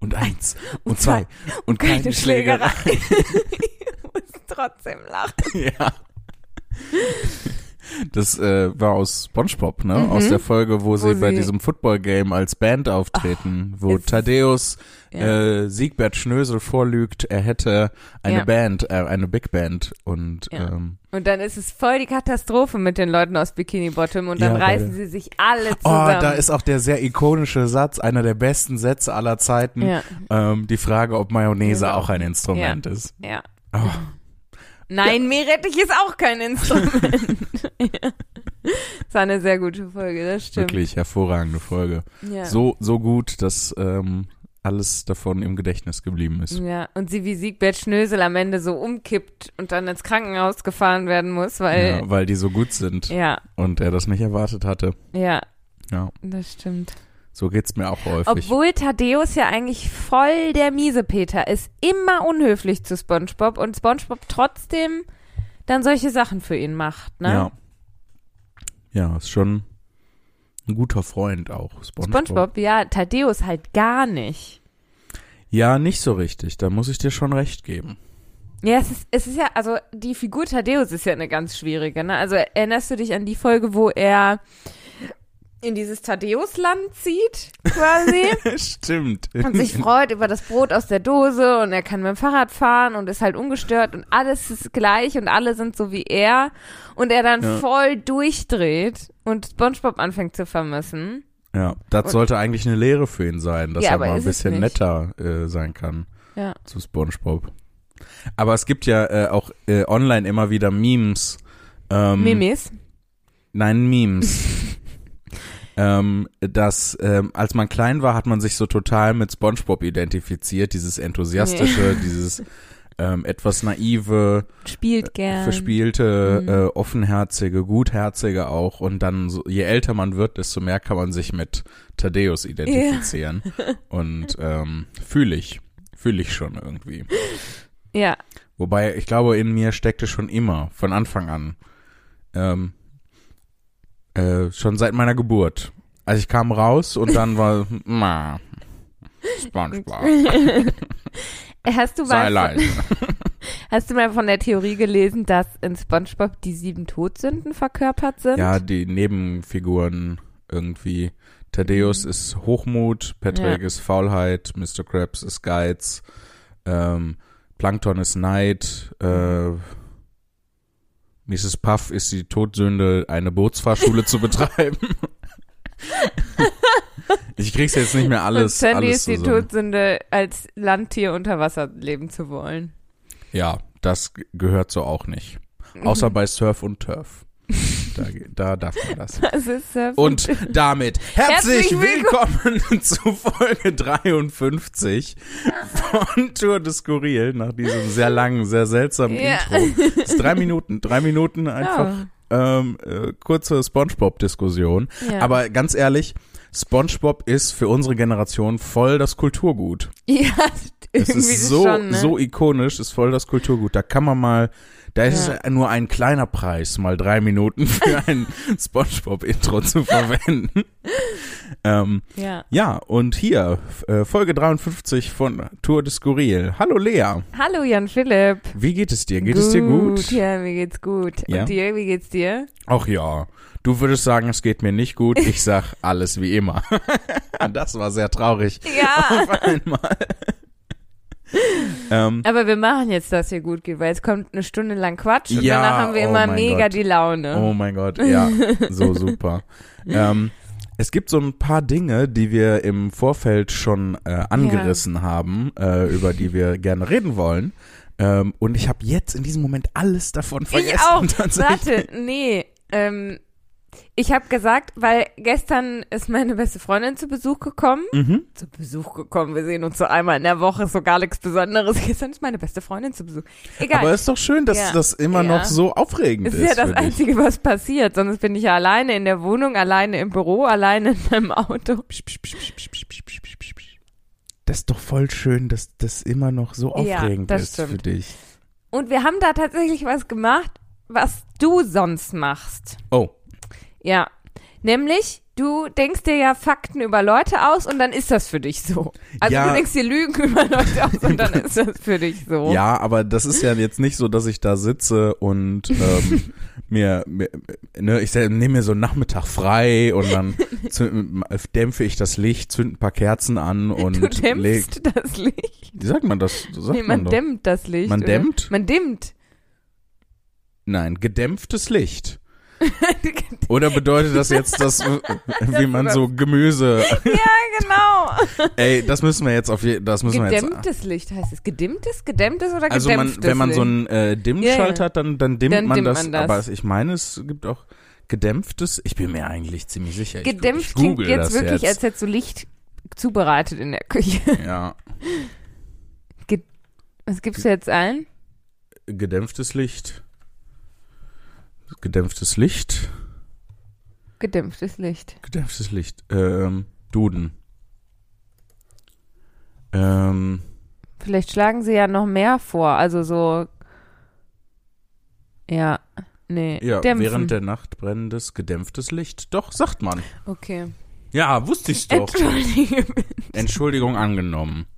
und eins und zwei und keine, Keine Schlägerei. ich muss trotzdem lachen. ja. Das äh, war aus SpongeBob, ne? Aus der Folge, wo, sie bei Mhm. sie- diesem Football-Game als Band auftreten, wo es- Thaddeus Ja. äh, Siegbert Schnösel vorlügt, er hätte eine Ja. Band, äh, eine Big Band und Ja. ähm, Und dann ist es voll die Katastrophe mit den Leuten aus Bikini Bottom und dann reißen sie sich alle Oh, zusammen. da ist auch der sehr ikonische Satz, einer der besten Sätze aller Zeiten. Ähm, die Frage, ob Mayonnaise auch ein Instrument ist. ja. Oh, Nein, Meerrettich ist auch kein Instrument. ja. Das war eine sehr gute Folge, das stimmt. wirklich hervorragende Folge. Ja. So, so gut, dass ähm, alles davon im Gedächtnis geblieben ist. Ja, und sie wie Siegbert Schnösel am Ende so umkippt und dann ins Krankenhaus gefahren werden muss, weil, Ja, weil die so gut sind ja, und er das nicht erwartet hatte. ja, Ja, das stimmt. So geht's mir auch häufig. Obwohl Thaddeus ja eigentlich voll der Miesepeter ist, immer unhöflich zu SpongeBob und SpongeBob trotzdem dann solche Sachen für ihn macht, ne? Ja. Ja, ist schon ein guter Freund auch, SpongeBob. SpongeBob, ja, Thaddeus halt gar nicht. Ja, nicht so richtig. Da muss ich dir schon recht geben. Ja, es ist, es ist ja, also die Figur Thaddeus ist ja eine ganz schwierige, ne? Also erinnerst du dich an die Folge, wo er in dieses Thaddeusland zieht, quasi? Stimmt. und sich freut über das Brot aus der Dose und er kann mit dem Fahrrad fahren und ist halt ungestört und alles ist gleich und alle sind so wie er und er dann Ja. voll durchdreht und SpongeBob anfängt zu vermissen. Ja, das Und- sollte eigentlich eine Lehre für ihn sein, dass Ja, er mal ein bisschen netter äh, sein kann Ja. zu SpongeBob. Aber es gibt ja äh, auch äh, online immer wieder Memes. Ähm, Mimis. Nein, Memes. ähm, dass ähm, als man klein war, hat man sich so total mit SpongeBob identifiziert, dieses enthusiastische, dieses ähm, etwas naive, Spielt gern. verspielte, Mhm. äh, offenherzige, gutherzige auch. Und dann, so, je älter man wird, desto mehr kann man sich mit Thaddeus identifizieren. Und ähm, fühle ich, fühle ich schon irgendwie. Ja. Wobei, ich glaube, in mir steckte schon immer, von Anfang an, ähm, äh, schon seit meiner Geburt. Also ich kam raus und dann war, ma, SpongeBob, Hast du sei mal, leise. hast du mal von der Theorie gelesen, dass in SpongeBob die sieben Todsünden verkörpert sind? Ja, die Nebenfiguren irgendwie. Thaddeus ist Hochmut, Patrick Ja. ist Faulheit, Mr. Krabs ist Geiz, ähm, Plankton ist Neid, äh, Mrs. Puff ist die Todsünde, eine Bootsfahrschule zu betreiben. ich krieg's jetzt nicht mehr alles, und Sandy alles ist die zusammen. Todsünde, als Landtier unter Wasser leben zu wollen. Ja, das gehört so auch nicht. Außer bei Surf und Turf. Da, da darf man das. Das Und damit herzlich, Herzlich willkommen zu Folge 53 von Tour de Skurril nach diesem sehr langen, sehr seltsamen Ja. Intro. Das ist drei Minuten, drei Minuten einfach ähm, äh, kurze Spongebob-Diskussion. Ja. Aber ganz ehrlich, Spongebob ist für unsere Generation voll das Kulturgut. ja, Es ist so, schon, ne? so ikonisch, ist voll das Kulturgut. Da kann man mal, da ist Ja. es nur ein kleiner Preis, mal drei Minuten für ein Spongebob-Intro zu verwenden. ähm, Ja. ja, und hier, äh, Folge 53 von Tour de Skurril. Hallo Lea, Hallo Jan Philipp. wie geht es dir? Geht es dir gut? Ja, mir geht's gut. Ja? Und dir, wie geht's dir? Ach ja, du würdest sagen, es geht mir nicht gut. Ich sag alles wie immer. das war sehr traurig. Ja. Auf einmal. Ähm, Aber wir machen jetzt, dass hier gut geht, weil es kommt eine Stunde lang Quatsch und Ja, danach haben wir oh immer mega Gott. die Laune. Oh mein Gott, ja, so super. ähm, es gibt so ein paar Dinge, die wir im Vorfeld schon äh, angerissen haben, äh, über die wir gerne reden wollen. Ähm, und ich habe jetzt in diesem Moment alles davon vergessen. ich auch. Warte, nee. Ähm, ich habe gesagt, weil gestern ist meine beste Freundin zu Besuch gekommen. Mhm. Zu Besuch gekommen. Wir sehen uns so einmal in der Woche, ist so gar nichts Besonderes. Gestern ist meine beste Freundin zu Besuch. Egal. Aber ist doch schön, dass Ja. das immer Ja. noch so aufregend ist. ist ja das für. Einzige, was passiert. Sonst bin ich ja alleine in der Wohnung, alleine im Büro, alleine in meinem Auto. Das ist doch voll schön, dass das immer noch so Ja, aufregend das ist für stimmt. dich. Und wir haben da tatsächlich was gemacht, was du sonst machst. Oh, Ja. Nämlich, du denkst dir ja Fakten über Leute aus und dann ist das für dich so. Also Ja. du denkst dir Lügen über Leute aus und dann ist das für dich so. Ja, aber das ist ja jetzt nicht so, dass ich da sitze und ähm, mir, mir, ne, ich nehme mir so einen Nachmittag frei und dann zünd, dämpfe ich das Licht, zünd ein paar Kerzen an und Du dämpfst das Licht. wie sagt man das? So sagt Nee, man doch. dämmt das Licht. Man oder? dämmt? Man dimmt. Nein, gedämpftes Licht. Oder bedeutet das jetzt, dass, wie man so Gemüse, ja, genau. ey, das müssen wir jetzt auf je, das müssen wir jetzt, Gedämmtes Licht heißt es. Gedimmtes, gedämmtes oder also man, gedämpftes wenn man so einen äh, Dimmschalter hat, dann, dann dimmt, Dann man, dimmt das, man das. aber ich meine, es gibt auch gedämpftes, ich bin mir eigentlich ziemlich sicher. Ich, Gedämpft ich klingt jetzt wirklich, jetzt. als hättest du Licht zubereitet in der Küche. Ja, Was gibst du jetzt ein? gedämpftes Licht. Gedämpftes Licht. Gedämpftes Licht. Gedämpftes Licht. Ähm, Duden. Ähm, Vielleicht schlagen sie ja noch mehr vor. Also so. Ja. Nee. ja, Dämpfen. während der Nacht brennendes, gedämpftes Licht. Doch, sagt man. Okay. Ja, wusste ich doch. Entschuldige. Entschuldigung angenommen.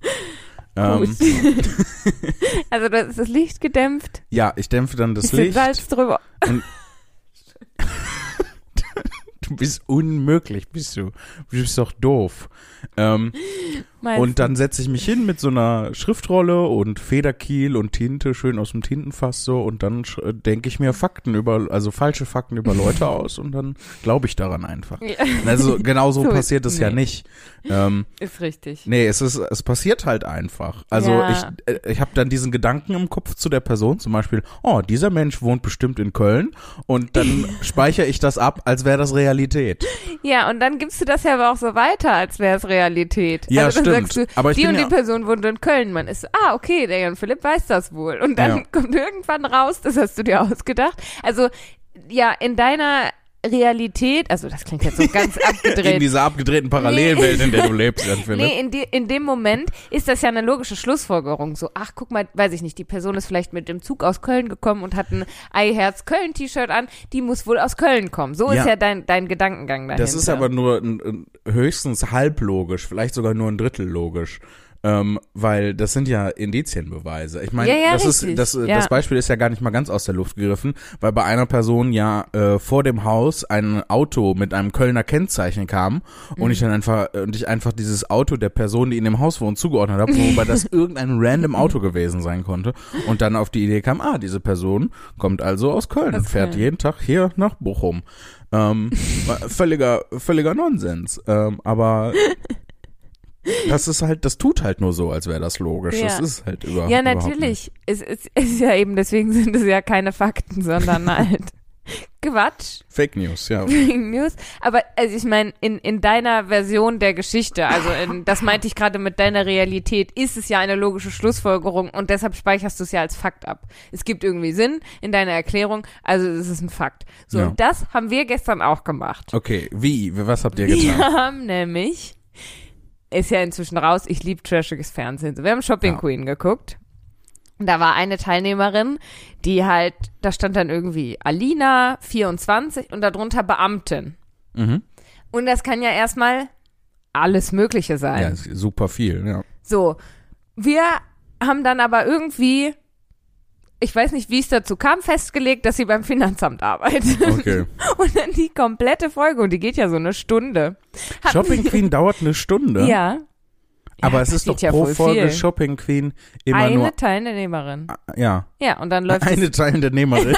Ähm, also da ist das Licht gedämpft. ja, ich dämpfe dann das Licht. Salz drüber. Du bist unmöglich, bist du. Du bist doch doof. Ähm, Meinst und dann setze ich mich hin mit so einer Schriftrolle und Federkiel und Tinte schön aus dem Tintenfass so und dann sch- denke ich mir Fakten über, also falsche Fakten über Leute aus und dann glaube ich daran einfach. Ja, Also genau so So, passiert es ja nee. nicht. Ähm, ist richtig. nee, es ist, es passiert halt einfach. Also Ja. ich, äh, ich habe dann diesen Gedanken im Kopf zu der Person, zum Beispiel, oh, dieser Mensch wohnt bestimmt in Köln und dann speichere ich das ab, als wäre das Realität. Ja, und dann gibst du das ja aber auch so weiter, als wäre es Realität. Ja, also stimmt. Sagst du, Aber die und ja- die Person wohnt in Köln. Man ist ah, okay, der Jan Philipp weiß das wohl. Und dann Ja. kommt irgendwann raus, das hast du dir ausgedacht. Also, ja, in deiner Realität, also das klingt jetzt so ganz In abgedreht. dieser abgedrehten Parallelwelt, in der du lebst, Jan Philipp. Nee, in, die, in dem Moment ist das ja eine logische Schlussfolgerung. So, ach, guck mal, weiß ich nicht, die Person ist vielleicht mit dem Zug aus Köln gekommen und hat ein Eiherz Köln-T-Shirt an, die muss wohl aus Köln kommen. So Ja. ist ja dein, dein Gedankengang dahinter. Das ist aber nur ein, ein, höchstens halblogisch, vielleicht sogar nur ein Drittel logisch. Ähm, weil das sind ja Indizienbeweise. Ich meine, Ja, ja, das richtig. ist das, äh, Ja. das Beispiel ist ja gar nicht mal ganz aus der Luft gegriffen, weil bei einer Person ja äh, vor dem Haus ein Auto mit einem Kölner Kennzeichen kam und Mhm. ich dann einfach und ich einfach dieses Auto der Person, die in dem Haus wohnt, zugeordnet habe, wobei das irgendein random Auto gewesen sein konnte und dann auf die Idee kam, ah, diese Person kommt also aus Köln Aus und fährt Köln. jeden Tag hier nach Bochum. Ähm, völliger, völliger Nonsens. Ähm, aber das ist halt, das tut halt nur so, als wäre das logisch. Ja. Das ist halt über, Ja, überhaupt nicht. natürlich. Es, es, ist ja eben, deswegen sind es ja keine Fakten, sondern halt Quatsch, Fake News, ja. News. Aber also ich meine, in, in deiner Version der Geschichte, also in, das meinte ich gerade mit deiner Realität, ist es ja eine logische Schlussfolgerung und deshalb speicherst du es ja als Fakt ab. Es gibt irgendwie Sinn in deiner Erklärung, also es ist ein Fakt. So, Ja. und das haben wir gestern auch gemacht. Okay, wie? Was habt ihr Wir getan? haben nämlich, ist ja inzwischen raus, ich liebe trashiges Fernsehen. Wir haben Shopping Ja. Queen geguckt. Und da war eine Teilnehmerin, die halt, da stand dann irgendwie Alina, 24 und darunter Beamtin. Mhm. Und das kann ja erstmal alles Mögliche sein. Ja, super viel, ja. So, wir haben dann aber irgendwie, ich weiß nicht, wie es dazu kam, festgelegt, dass sie beim Finanzamt arbeitet. Okay. Und dann die komplette Folge, und die geht ja so eine Stunde. Hatten Shopping Queen dauert eine Stunde. Ja. Aber Ja, es ist doch ja pro Folge viel. Shopping Queen immer Eine nur, Teilnehmerin. ja, Ja, und dann läuft eine Teilnehmerin.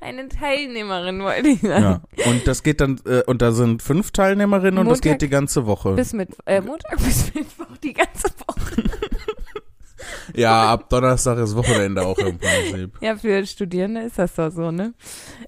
eine Teilnehmerin, wollte ich sagen. ja. Und das geht dann, äh, und da sind fünf Teilnehmerinnen und das Montag geht die ganze Woche. Bis mit, äh, Montag bis Mittwoch, die ganze Woche. Ja, ab Donnerstag ist Wochenende auch im Prinzip. Ja, für Studierende ist das doch so, ne?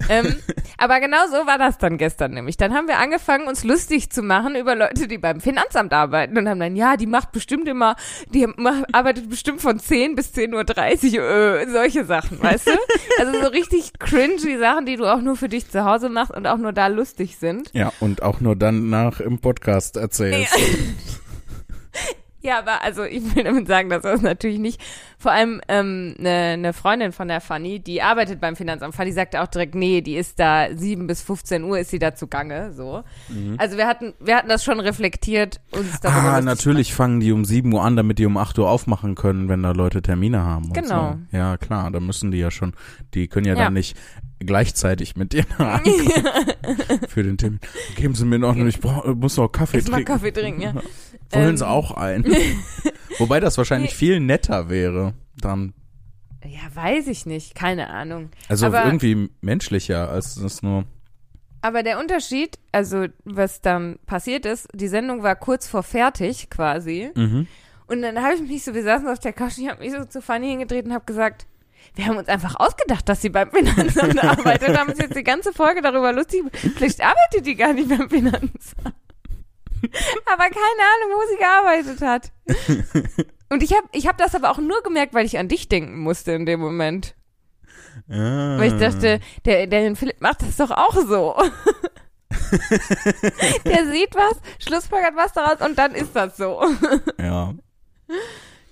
ähm, aber genau so war das dann gestern nämlich. Dann haben wir angefangen, uns lustig zu machen über Leute, die beim Finanzamt arbeiten und haben dann, ja, die macht bestimmt immer, die arbeitet bestimmt von 10 bis 10.30 Uhr, äh, solche Sachen, weißt du? Also so richtig cringy Sachen, die du auch nur für dich zu Hause machst und auch nur da lustig sind. Ja, und auch nur dann nach im Podcast erzählst. Ja, aber also ich will damit sagen, dass das natürlich nicht. Vor allem ähm, eine ne Freundin von der Fanny, die arbeitet beim Finanzamt. Fanny sagte auch direkt, nee, die ist da 7 bis 15 Uhr ist sie da zugange. So. Also wir hatten, wir hatten das schon reflektiert uns darüber. Mhm. Ah, natürlich fangen die um 7 Uhr an, damit die um 8 Uhr aufmachen können, wenn da Leute Termine haben. Genau. So. Ja, klar, da müssen die ja schon, die können ja, Ja. dann nicht gleichzeitig mit dir ankommen für den Termin. Geben Sie mir noch, ich brauch, muss noch Kaffee mal trinken. Kaffee trinken, ja. Wollen Ähm, Sie auch ein? Wobei das wahrscheinlich viel netter wäre. Dann, Ja, weiß ich nicht, keine Ahnung. also Aber- irgendwie menschlicher, als das nur. Aber der Unterschied, also was dann passiert ist, die Sendung war kurz vor fertig quasi. Mhm. Und dann habe ich mich so, wir saßen auf der Couch ich habe mich so zu Fanny hingedreht und habe gesagt, wir haben uns einfach ausgedacht, dass sie beim Finanzamt arbeitet und haben uns jetzt die ganze Folge darüber lustig. Vielleicht arbeitet die gar nicht beim Finanzamt. aber keine Ahnung, wo sie gearbeitet hat. Und ich habe ich hab das aber auch nur gemerkt, weil ich an dich denken musste in dem Moment. Ah. Weil ich dachte, der, der Philipp macht das doch auch so. der sieht was, schlussfolgert was daraus und dann ist das so. Ja.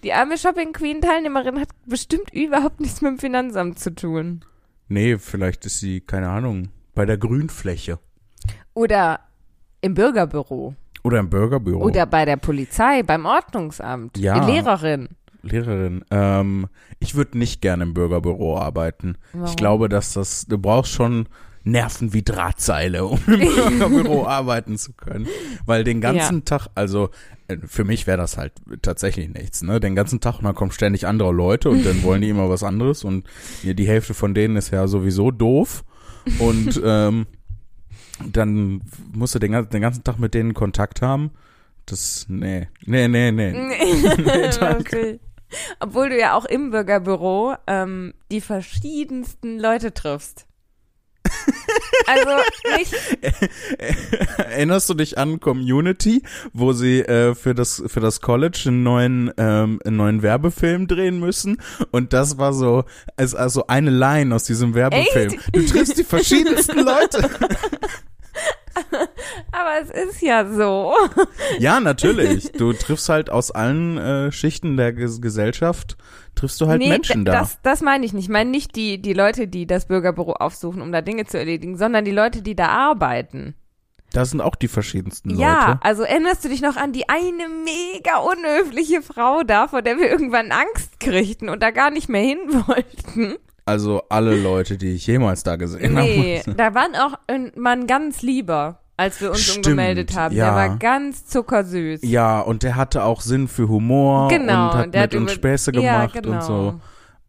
Die arme Shopping Queen Teilnehmerin hat bestimmt überhaupt nichts mit dem Finanzamt zu tun. Nee, vielleicht ist sie, keine Ahnung, bei der Grünfläche. Oder im Bürgerbüro. Oder im Bürgerbüro. Oder bei der Polizei, beim Ordnungsamt. Ja. Die Lehrerin. Lehrerin. Ähm, ich würde nicht gerne im Bürgerbüro arbeiten. Warum? Ich glaube, dass das, du brauchst schon Nerven wie Drahtseile, um im Bürgerbüro arbeiten zu können. Weil den ganzen Tag, also äh, für mich wäre das halt tatsächlich nichts, ne? Den ganzen Tag, und dann kommen ständig andere Leute und dann wollen die immer was anderes und ja, die Hälfte von denen ist ja sowieso doof. Und ähm, dann musst du den, gan- den ganzen Tag mit denen Kontakt haben. Das, nee, nee, nee, nee. Lustig. Obwohl du ja auch im Bürgerbüro ähm, die verschiedensten Leute triffst. Also nicht Erinnerst du dich an Community, wo sie äh, für das für das College einen neuen ähm, einen neuen Werbefilm drehen müssen und das war so als also eine Line aus diesem Werbefilm. Du triffst die verschiedensten Leute. Aber es ist ja so. Ja, natürlich. Du triffst halt aus allen äh, Schichten der Ges Gesellschaft triffst du halt Menschen d- da. Das, das meine ich nicht. Ich meine nicht die, die Leute, die das Bürgerbüro aufsuchen, um da Dinge zu erledigen, sondern die Leute, die da arbeiten. Da sind auch die verschiedensten Ja, Leute. also erinnerst du dich noch an die eine mega unhöfliche Frau da, vor der wir irgendwann Angst kriegten und da gar nicht mehr hin wollten? Also alle Leute, die ich jemals da gesehen Nee, habe. da waren auch ein Mann ganz lieber, als wir uns Stimmt, umgemeldet haben. ja. Der war ganz zuckersüß. Ja, und der hatte auch Sinn für Humor Genau, und hat der mit hat uns Späße ja, gemacht genau. und so.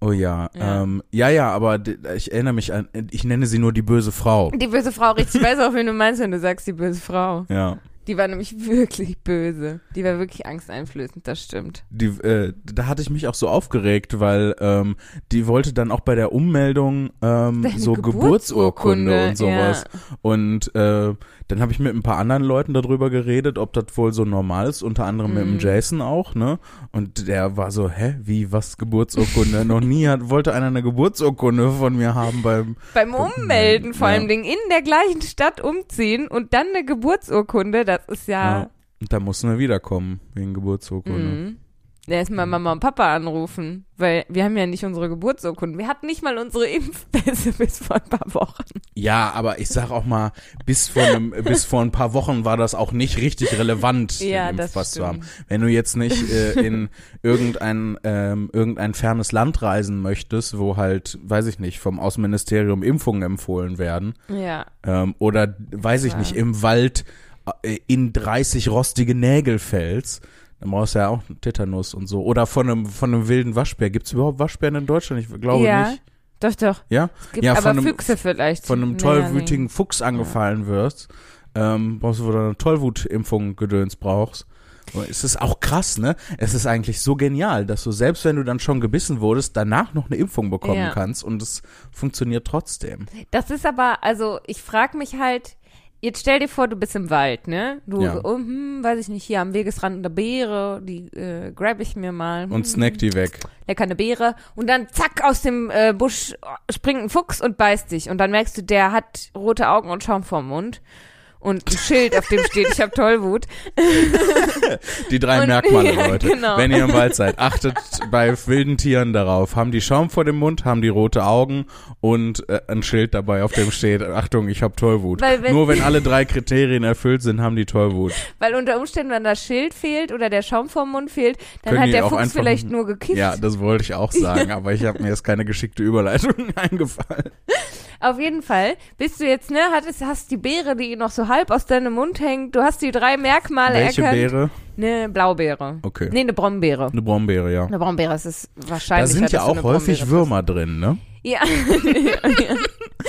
Oh ja, Ja. ähm, ja, ja, aber ich erinnere mich an, ich nenne sie nur die böse Frau. Die böse Frau, richtig, ich weiß auch, wen du meinst, wenn du sagst, die böse Frau. Ja, Die war nämlich wirklich böse. Die war wirklich angsteinflößend, das stimmt. die, äh, da hatte ich mich auch so aufgeregt, weil ähm, die wollte dann auch bei der Ummeldung ähm, Deine so Geburtsurkunde und sowas. Ja. Und äh, dann habe ich mit ein paar anderen Leuten darüber geredet, ob das wohl so normal ist, unter anderem mit Mhm. dem Jason auch, ne? Und der war so, hä, wie, was Geburtsurkunde? Noch nie hat, wollte einer eine Geburtsurkunde von mir haben beim Beim Ummelden vor Ja. allem Ding in der gleichen Stadt umziehen und dann eine Geburtsurkunde, das ist ja. Ja. Und da mussten wir wiederkommen, wegen Geburtsurkunde. Mhm. Erstmal Mama und Papa anrufen, weil wir haben ja nicht unsere Geburtsurkunden. Wir hatten nicht mal unsere Impfpässe bis vor ein paar Wochen. Ja, aber ich sag auch mal, bis vor, einem, bis vor ein paar Wochen war das auch nicht richtig relevant, Ja, den das Impfpass zu haben. Wenn du jetzt nicht äh, in irgendein, ähm, irgendein fernes Land reisen möchtest, wo halt, weiß ich nicht, vom Außenministerium Impfungen empfohlen werden, Ja. ähm, oder weiß ich Ja. nicht, im Wald äh, in 30 rostige Nägel fällst, dann brauchst du ja auch Tetanus und so. Oder von einem, von einem wilden Waschbär. Gibt es überhaupt Waschbären in Deutschland? Ich glaube ja. nicht. Doch, doch. Ja? Es gibt Ja, aber einem- Füchse vielleicht. Von einem Nee, tollwütigen Fuchs angefallen wirst, ähm, brauchst du, du eine Tollwutimpfung gedöns brauchst. Aber Es ist auch krass, ne? Es ist eigentlich so genial, dass du selbst wenn du dann schon gebissen wurdest, danach noch eine Impfung bekommen Ja. kannst und es funktioniert trotzdem. nee. Das ist aber, also ich frage mich halt, jetzt stell dir vor, du bist im Wald, ne? Du, Ja. oh, hm, weiß ich nicht, hier am Wegesrand eine Beere, die äh, grab ich mir mal. Und Hm, snack die weg. lecker eine Beere und dann zack aus dem äh, Busch springt ein Fuchs und beißt dich und dann merkst du, der hat rote Augen und Schaum vorm Mund und ein Schild, auf dem steht, ich habe Tollwut. Die drei Und- Merkmale, ja, Leute. genau. Wenn ihr im Wald seid, achtet bei wilden Tieren darauf. Haben die Schaum vor dem Mund, haben die rote Augen und äh, ein Schild dabei, auf dem steht, Achtung, ich habe Tollwut. Wenn- Nur wenn alle drei Kriterien erfüllt sind, haben die Tollwut. Weil unter Umständen, wenn das Schild fehlt oder der Schaum vom Mund fehlt, dann Können hat der Fuchs einfach- vielleicht nur gekifft. Ja, das wollte ich auch sagen, aber ich habe mir jetzt keine geschickte Überleitung eingefallen. Auf jeden Fall bist du jetzt, ne, hattest, hast die Beere, die noch so halb aus deinem Mund hängt, du hast die drei Merkmale Welche erkannt. Beere? Eine Blaubeere. Okay. Nee, eine Brombeere. Eine Brombeere, ja. Eine Brombeere, es ist Da wahrscheinlich. sind ja auch häufig Würmer drin, ne? Ja. ja.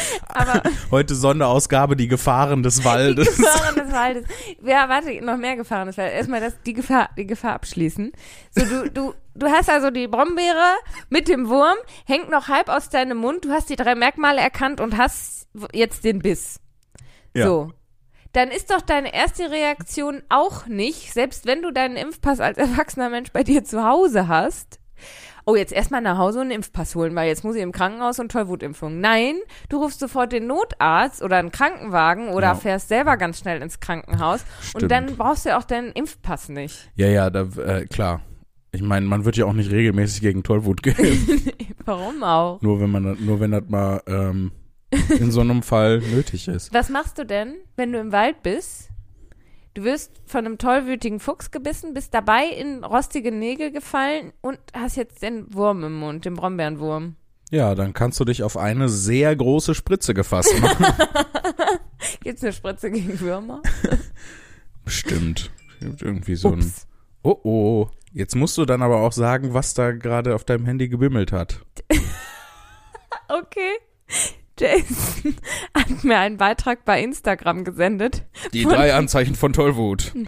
Aber Heute Sonderausgabe, die Gefahren des die Waldes. Gefahren des Waldes. Ja, warte, noch mehr Gefahren des Waldes. Erstmal das, die Gefahr, die Gefahr abschließen. So, du, du, du hast also die Brombeere mit dem Wurm, hängt noch halb aus deinem Mund, du hast die drei Merkmale erkannt und hast jetzt den Biss. Ja. So. Dann ist doch deine erste Reaktion auch nicht, selbst wenn du deinen Impfpass als erwachsener Mensch bei dir zu Hause hast, oh, jetzt erstmal nach Hause und einen Impfpass holen, weil jetzt muss ich im Krankenhaus und Tollwutimpfung. Nein, du rufst sofort den Notarzt oder einen Krankenwagen oder Ja. fährst selber ganz schnell ins Krankenhaus Stimmt. und dann brauchst du ja auch deinen Impfpass nicht. Ja, ja, da, äh, klar. Ich meine, man wird ja auch nicht regelmäßig gegen Tollwut geimpft. Warum auch? nur wenn man, nur wenn das mal ähm, in so einem Fall nötig ist. Was machst du denn, wenn du im Wald bist? Du wirst von einem tollwütigen Fuchs gebissen, bist dabei in rostige Nägel gefallen und hast jetzt den Wurm im Mund, den Brombeerenwurm. Ja, dann kannst du dich auf eine sehr große Spritze gefasst machen. Gibt's eine Spritze gegen Würmer? Bestimmt. Gibt Irgendwie so ein. Ups. Oh oh. Jetzt musst du dann aber auch sagen, was da gerade auf deinem Handy gebimmelt hat. Okay. Jason hat mir einen Beitrag bei Instagram gesendet. Die drei Anzeichen von Tollwut.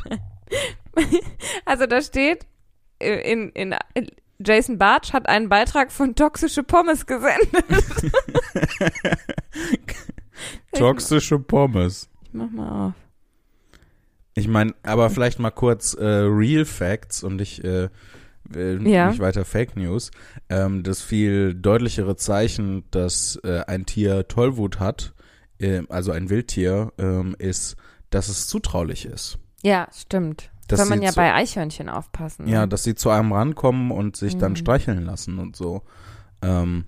Also da steht, äh, in, in, in Jason Bartsch hat einen Beitrag von toxische Pommes gesendet. Toxische Pommes. Ich mach mal auf. Ich meine, aber vielleicht mal kurz äh, Real Facts und ich äh, will Ja. nicht weiter Fake News. Ähm, das viel deutlichere Zeichen, dass äh, ein Tier Tollwut hat, äh, also ein Wildtier, ähm, ist, dass es zutraulich ist. Ja, stimmt. Dass Soll man ja zu- bei Eichhörnchen aufpassen. ne? Ja, dass sie zu einem rankommen und sich dann Mhm. streicheln lassen und so. Ähm,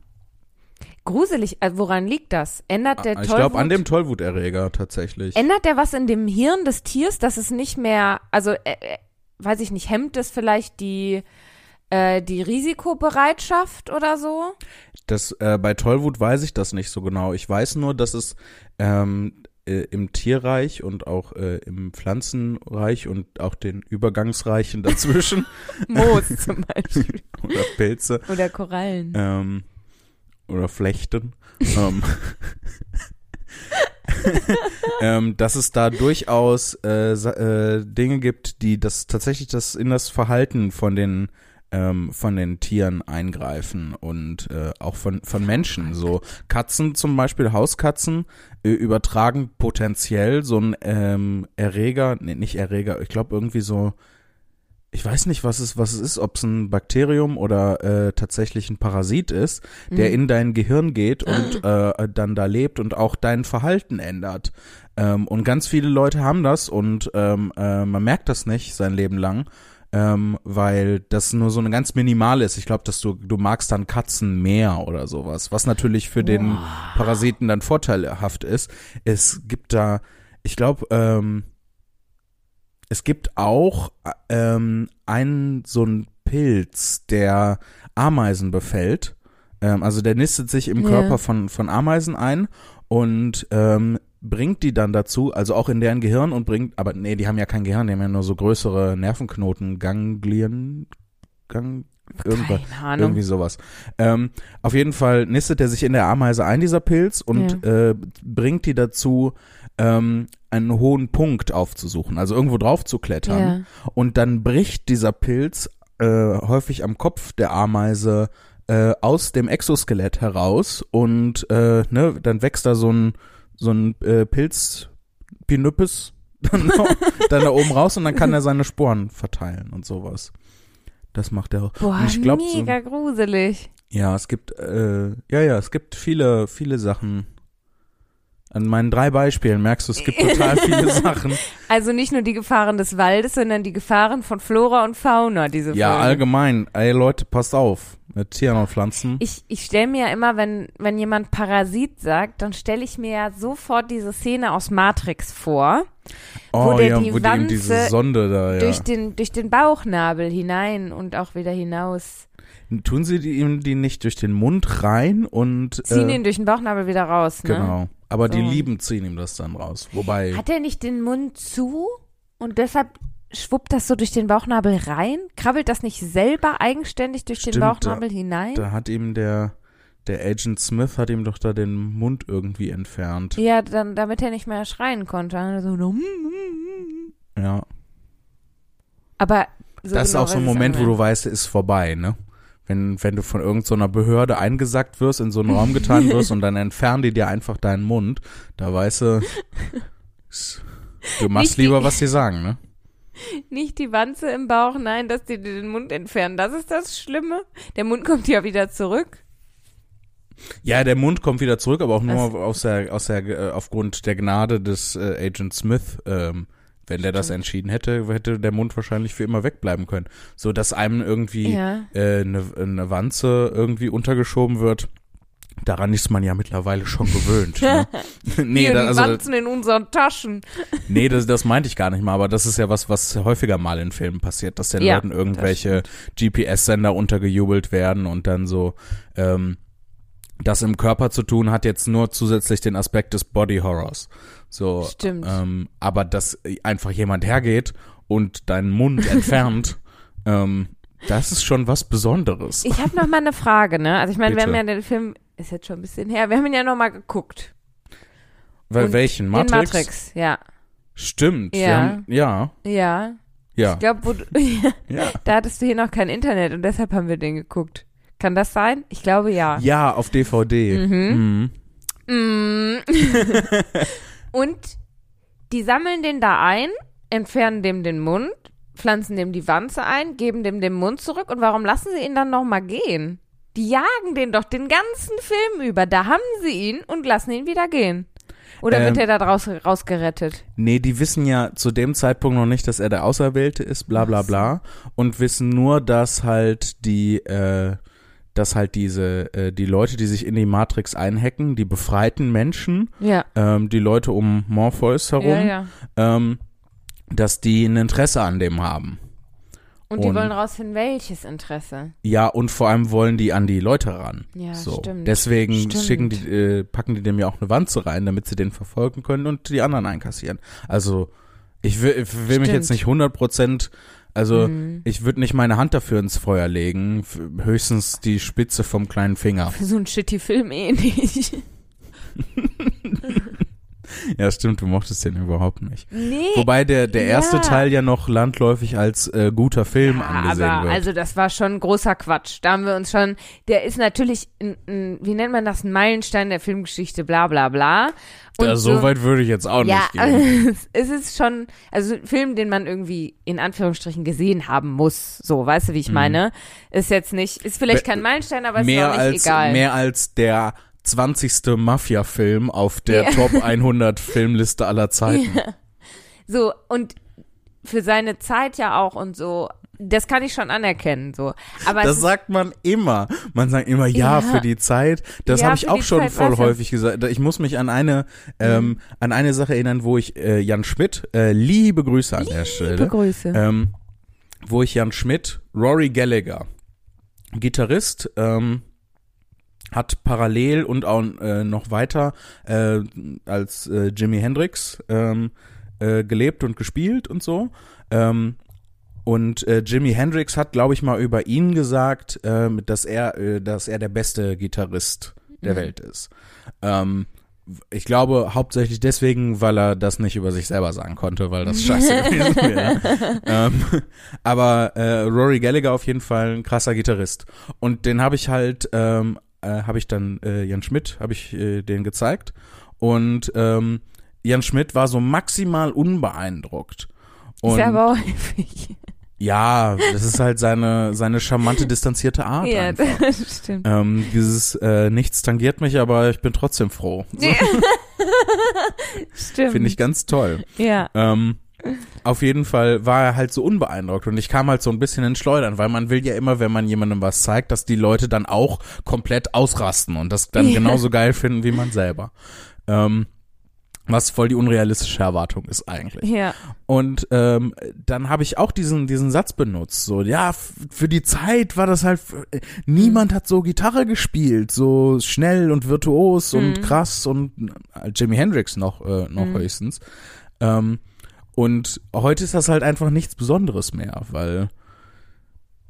Gruselig, äh, woran liegt das? Ändert der ich glaube an dem Tollwuterreger tatsächlich. ändert der was in dem Hirn des Tiers, dass es nicht mehr, also äh, äh, weiß ich nicht, hemmt es vielleicht die äh, die Risikobereitschaft oder so? Das äh, bei Tollwut weiß ich das nicht so genau. Ich weiß nur, dass es ähm, äh, im Tierreich und auch äh, im Pflanzenreich und auch den Übergangsreichen dazwischen Moos zum Beispiel. oder Pilze Oder Korallen. ähm, oder Flechten, ähm, ähm, dass es da durchaus äh, äh, Dinge gibt, die das tatsächlich das in das Verhalten von den ähm, von den Tieren eingreifen und äh, auch von von Menschen. So Katzen zum Beispiel, Hauskatzen äh, übertragen potenziell so ein ähm, Erreger, nee, nicht Erreger, ich glaube irgendwie so ich weiß nicht, was es, was es ist, ob es ein Bakterium oder äh, tatsächlich ein Parasit ist, der Mhm. in dein Gehirn geht und äh, dann da lebt und auch dein Verhalten ändert. Ähm, und ganz viele Leute haben das und ähm, äh, man merkt das nicht sein Leben lang, ähm, weil das nur so eine ganz minimal ist. Ich glaube, dass du, du magst dann Katzen mehr oder sowas, was natürlich für den Parasiten dann vorteilhaft ist. Es gibt da, ich glaube, ähm, es gibt auch äh, ähm, einen so einen Pilz, der Ameisen befällt. Ähm, also der nistet sich im Ja. Körper von, von Ameisen ein und ähm, bringt die dann dazu, also auch in deren Gehirn und bringt, aber nee, die haben ja kein Gehirn, die haben ja nur so größere Nervenknoten, Ganglien, Gang, irgendwas. Irgendwie sowas. Ähm, auf jeden Fall nistet er sich in der Ameise ein, dieser Pilz, und äh, bringt die dazu, ähm, einen hohen Punkt aufzusuchen, also irgendwo drauf zu klettern. Ja. Und dann bricht dieser Pilz äh, häufig am Kopf der Ameise äh, aus dem Exoskelett heraus und äh, ne, dann wächst da so ein, so ein äh, Pilz, Pinüppes, dann, dann da oben raus und dann kann er seine Sporen verteilen und sowas. Das macht er. Boah, Und ich glaub, so- mega gruselig. Ja, es gibt, äh, ja, ja, es gibt viele, viele Sachen, An meinen drei Beispielen merkst du, es gibt total viele Sachen. Also nicht nur die Gefahren des Waldes, sondern die Gefahren von Flora und Fauna, diese Ja, Folge. allgemein. Ey, Leute, passt auf. Mit Tieren und Pflanzen. Ich, ich stelle mir ja immer, wenn, wenn jemand Parasit sagt, dann stelle ich mir ja sofort diese Szene aus Matrix vor, oh der ja, die wo die in diese Wanze Sonde da, ja. durch, den, durch den Bauchnabel hinein und auch wieder hinaus. Tun sie die, ihm die nicht durch den Mund rein und. Ziehen äh, ihn durch den Bauchnabel wieder raus, ne? Genau. Aber die So. Lieben ziehen ihm das dann raus. Wobei. Hat er nicht den Mund zu und deshalb schwuppt das so durch den Bauchnabel rein? Krabbelt das nicht selber eigenständig durch den Stimmt, Bauchnabel hinein? Da hat ihm der, der Agent Smith hat ihm doch da den Mund irgendwie entfernt. Ja, dann, damit er nicht mehr schreien konnte. Also, so, Ja. aber so das ist genau auch so ein Moment, wo du weißt, es ist vorbei, ne? Wenn, wenn du von irgendeiner Behörde eingesackt wirst, in so einen Raum getan wirst und dann entfernen die dir einfach deinen Mund, da weißt du, du machst Nicht die- lieber, was die sagen, ne? Nicht die Wanze im Bauch, nein, dass die dir den Mund entfernen. Das ist das Schlimme. Der Mund kommt ja wieder zurück. Ja, der Mund kommt wieder zurück, aber auch nur Was? aus der, aus der, äh, aufgrund der Gnade des äh, Agent Smith. Ähm, wenn der das entschieden hätte, hätte der Mund wahrscheinlich für immer wegbleiben können. So dass einem irgendwie Ja. äh, eine, eine Wanze irgendwie untergeschoben wird. Daran ist man ja mittlerweile schon gewöhnt. ne? nee, Hier, da, also, Wanzen in unseren Taschen. nee das, das meinte ich gar nicht mal, aber das ist ja was, was häufiger mal in Filmen passiert, dass den Ja, Leuten irgendwelche GPS-Sender untergejubelt werden und dann so ähm, das im Körper zu tun hat jetzt nur zusätzlich den Aspekt des Body Horrors. So, Stimmt. ähm, aber dass einfach jemand hergeht und deinen Mund entfernt, ähm, das ist schon was Besonderes. Ich habe noch mal eine Frage, ne? Also ich meine, wir haben ja den Film, ist jetzt schon ein bisschen her, wir haben ihn ja noch mal geguckt. Weil und welchen? Den Matrix? Matrix, ja. Stimmt. Ja. haben, ja, Ja. ja, Ich glaube, ja. da hattest du hier noch kein Internet und deshalb haben wir den geguckt. Kann das sein? Ich glaube ja. Ja, auf DVD. Mhm. Mhm. Mm. und die sammeln den da ein, entfernen dem den Mund, pflanzen dem die Wanze ein, geben dem den Mund zurück und warum lassen sie ihn dann noch mal gehen? Die jagen den doch den ganzen Film über. Da haben sie ihn und lassen ihn wieder gehen. Oder wird Ähm, er da draus, rausgerettet? Nee, die wissen ja zu dem Zeitpunkt noch nicht, dass er der Auserwählte ist, bla bla bla. Und wissen nur, dass halt die, äh, dass halt diese, äh, die Leute, die sich in die Matrix einhacken, die befreiten Menschen, Ja. ähm, die Leute um Morpheus herum, Ja, ja. Ähm, dass die ein Interesse an dem haben. Und die Und- wollen rausfinden, welches Interesse. Ja, und vor allem wollen die an die Leute ran. Ja, so. stimmt. Deswegen Stimmt. schicken die, äh, packen die dem ja auch eine Wanze rein, damit sie den verfolgen können und die anderen einkassieren. Also ich will, ich will mich jetzt nicht 100 Prozent, also Mhm. ich würde nicht meine Hand dafür ins Feuer legen, höchstens die Spitze vom kleinen Finger. Für so einen shitty Film nicht. Ja, stimmt, du mochtest den überhaupt nicht. Nee. Wobei der, der erste Ja. Teil ja noch landläufig als äh, guter Film Ja, angesehen aber wird. also das war schon großer Quatsch. Da haben wir uns schon, der ist natürlich, ein, ein, wie nennt man das, ein Meilenstein der Filmgeschichte, bla bla bla. Und ja, so weit würde ich jetzt auch ja, nicht gehen. es ist schon, also ein Film, den man irgendwie in Anführungsstrichen gesehen haben muss. So, weißt du, wie ich meine? Ist jetzt nicht, ist vielleicht kein Meilenstein, aber ist mehr auch nicht als egal. mehr als der 20. Mafia-Film auf der Ja. Top 100 Filmliste aller Zeiten. Ja. So, und für seine Zeit ja auch und so, das kann ich schon anerkennen, so. Aber Das sagt man immer. Man sagt immer, ja, Ja. für die Zeit. Das Ja, habe ich auch schon Zeit voll häufig gesagt. Ich muss mich an eine, ähm, an eine Sache erinnern, wo ich äh, Jan Schmidt, äh, liebe Grüße an der Stelle, Grüße. ähm, wo ich Jan Schmidt, Rory Gallagher, Gitarrist, ähm, hat parallel und auch äh, noch weiter äh, als äh, Jimi Hendrix ähm, äh, gelebt und gespielt und so. Ähm, und äh, Jimi Hendrix hat, glaube ich, mal über ihn gesagt, ähm, dass er, äh, dass er der beste Gitarrist der Mhm. Welt ist. Ähm, ich glaube hauptsächlich deswegen, weil er das nicht über sich selber sagen konnte, weil das scheiße gewesen wäre. ähm, aber äh, Rory Gallagher auf jeden Fall ein krasser Gitarrist. Und den habe ich halt, ähm, äh, habe ich dann äh, Jan Schmidt, habe ich äh, den gezeigt. Und ähm, Jan Schmidt war so maximal unbeeindruckt. Und ist aber häufig. ja, das ist halt seine, seine charmante, distanzierte Art. Ja, einfach. das stimmt. Ähm, dieses äh, Nichts tangiert mich, aber ich bin trotzdem froh. So. Stimmt. Finde ich ganz toll. Ja. Ähm, auf jeden Fall war er halt so unbeeindruckt und ich kam halt so ein bisschen ins Schleudern, weil man will ja immer, wenn man jemandem was zeigt, dass die Leute dann auch komplett ausrasten und das dann genauso geil finden wie man selber. Ähm, was voll die unrealistische Erwartung ist eigentlich. Ja. Und ähm, dann habe ich auch diesen diesen Satz benutzt, so ja für die Zeit war das halt äh, niemand hat so Gitarre gespielt, so schnell und virtuos und Mhm. krass und äh, Jimi Hendrix noch äh, noch Mhm. höchstens. Ähm, und heute ist das halt einfach nichts Besonderes mehr, weil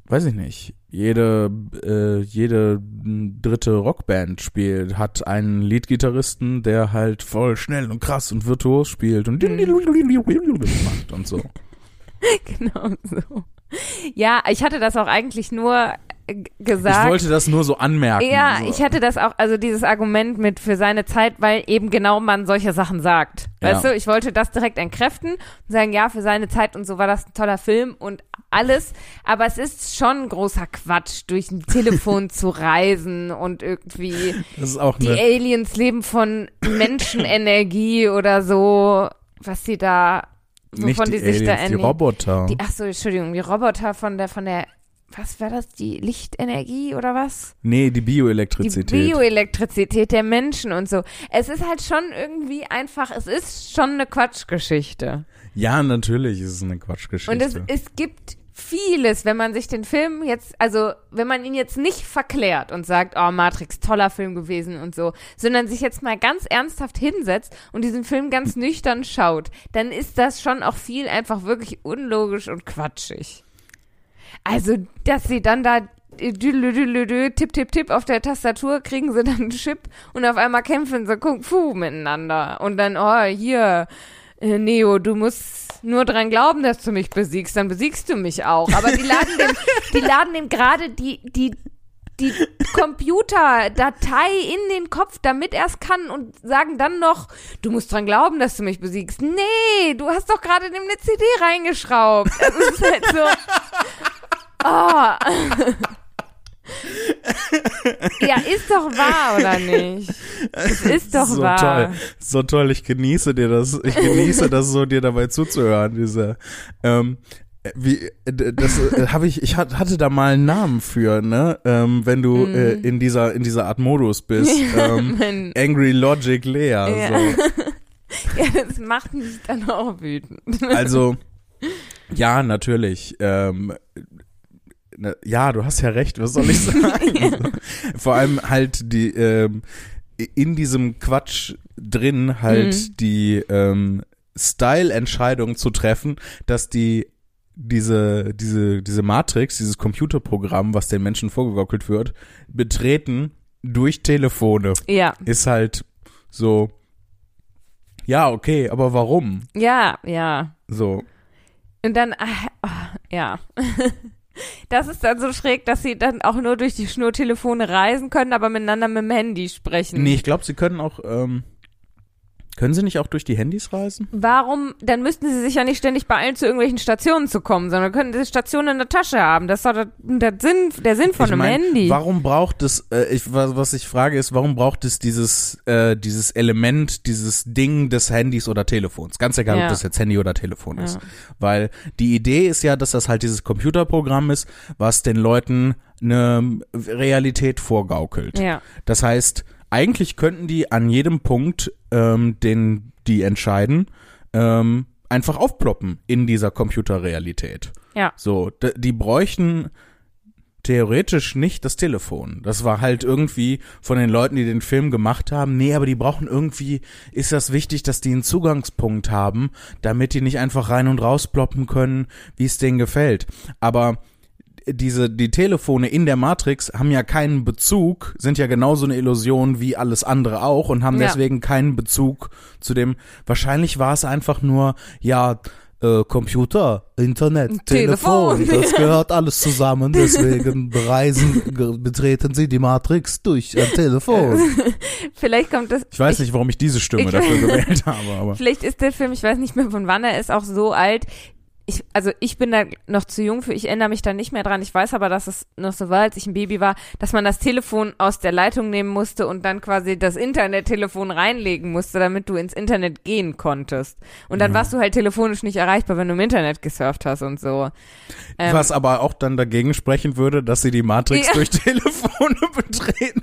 weiß ich nicht, jede äh, jede dritte Rockband spielt hat einen Leadgitarristen, der halt voll schnell und krass und virtuos spielt und macht und so. Genau so. Ja, ich hatte das auch eigentlich nur gesagt. Ich wollte das nur so anmerken. Ja, so. ich hatte das auch, also dieses Argument mit für seine Zeit, weil eben genau man solche Sachen sagt. Weißt Ja. du, ich wollte das direkt entkräften und sagen, ja, für seine Zeit und so war das ein toller Film und alles. Aber es ist schon großer Quatsch, durch ein Telefon zu reisen und irgendwie das ist auch die eine, Aliens leben von Menschenenergie oder so, was sie da, nicht wovon die, die, sich da Aliens, die ernähren. Roboter. Die, ach so, Entschuldigung, die Roboter von der, von der, was war das, die Lichtenergie oder was? nee, die Die Bioelektrizität. Bioelektrizität der Menschen und so. Es ist halt schon irgendwie einfach, es ist schon eine Quatschgeschichte. ja, natürlich ist es eine Quatschgeschichte. Und es, es gibt vieles, wenn man sich den Film jetzt, also wenn man ihn jetzt nicht verklärt und sagt, oh, Matrix, toller Film gewesen und so, sondern sich jetzt mal ganz ernsthaft hinsetzt und diesen Film ganz nüchtern schaut, dann ist das schon auch viel einfach wirklich unlogisch und quatschig. Also, dass sie dann da äh, tipp, tipp, tipp auf der Tastatur, kriegen sie dann einen Chip und auf einmal kämpfen sie Kung Fu miteinander. Und dann, oh, hier, äh, Neo, du musst nur dran glauben, dass du mich besiegst, dann besiegst du mich auch. Aber die laden dem, die laden dem gerade die, die, die Computerdatei in den Kopf, damit er es kann und sagen dann noch, du musst dran glauben, dass du mich besiegst. Nee, du hast doch gerade dem eine CD reingeschraubt. Das ist halt so. Oh. ja, ist doch wahr, oder nicht? Es ist doch so wahr. toll, so toll. Ich genieße dir das. Ich genieße das so, dir dabei zuzuhören. Diese, ähm, wie, das äh, habe ich. Ich hat- hatte da mal einen Namen für, ne? Ähm, wenn du Mhm. äh, in dieser in dieser Art Modus bist. Ähm, Angry Logic Lea. Ja. So. ja, das macht mich dann auch wütend. Also, ja, natürlich. Ähm, ne, ja, du hast ja recht, was soll ich sagen? Vor allem halt die, ähm, in diesem Quatsch drin halt Mhm. die ähm, Style-Entscheidung zu treffen, dass die diese, diese, diese Matrix, dieses Computerprogramm, was den Menschen vorgegaukelt wird, betreten durch Telefone, Ja, ist halt so, ja, okay, aber warum? ja, ja. So, Und dann, ah, ah, ja. Das ist dann so schräg, dass sie dann auch nur durch die Schnurtelefone reisen können, aber miteinander mit dem Handy sprechen. Nee, ich glaube, sie können auch, ähm, können sie nicht auch durch die Handys reisen? Warum? Dann müssten sie sich ja nicht ständig beeilen, zu irgendwelchen Stationen zu kommen, sondern können sie Stationen in der Tasche haben. Das ist doch der, der, Sinn, der Sinn von ich einem mein, Handy. Warum braucht es, äh, ich, was, ich frage ist, warum braucht es dieses, äh, dieses Element, dieses Ding des Handys oder Telefons? Ganz egal, Ja. ob das jetzt Handy oder Telefon ist. Ja. Weil die Idee ist ja, dass das halt dieses Computerprogramm ist, was den Leuten eine Realität vorgaukelt. Ja, Das heißt, eigentlich könnten die an jedem Punkt, ähm, den die entscheiden, ähm, einfach aufploppen in dieser Computerrealität. ja. So, die bräuchten theoretisch nicht das Telefon. Das war halt irgendwie von den Leuten, die den Film gemacht haben. Nee, aber die brauchen irgendwie, ist das wichtig, dass die einen Zugangspunkt haben, damit die nicht einfach rein und raus ploppen können, wie es denen gefällt. Aber diese, die Telefone in der Matrix haben ja keinen Bezug, sind ja genauso eine Illusion wie alles andere auch und haben Ja. deswegen keinen Bezug zu dem, wahrscheinlich war es einfach nur, ja, äh, Computer, Internet, Telefon, Telefon, das gehört alles zusammen, deswegen bereisen, betreten sie die Matrix durch ein Telefon. Vielleicht kommt das. Ich weiß nicht, warum ich diese Stimme ich- dafür gewählt habe, aber. Vielleicht ist der Film, ich weiß nicht mehr von wann er ist, auch so alt. Ich, also ich bin da noch zu jung für, ich erinnere mich da nicht mehr dran. Ich weiß aber, dass es noch so war, als ich ein Baby war, dass man das Telefon aus der Leitung nehmen musste und dann quasi das Internettelefon reinlegen musste, damit du ins Internet gehen konntest. Und dann Ja. warst du halt telefonisch nicht erreichbar, wenn du im Internet gesurft hast und so. Ähm, Was aber auch dann dagegen sprechen würde, dass sie die Matrix Ja. durch Telefone betreten.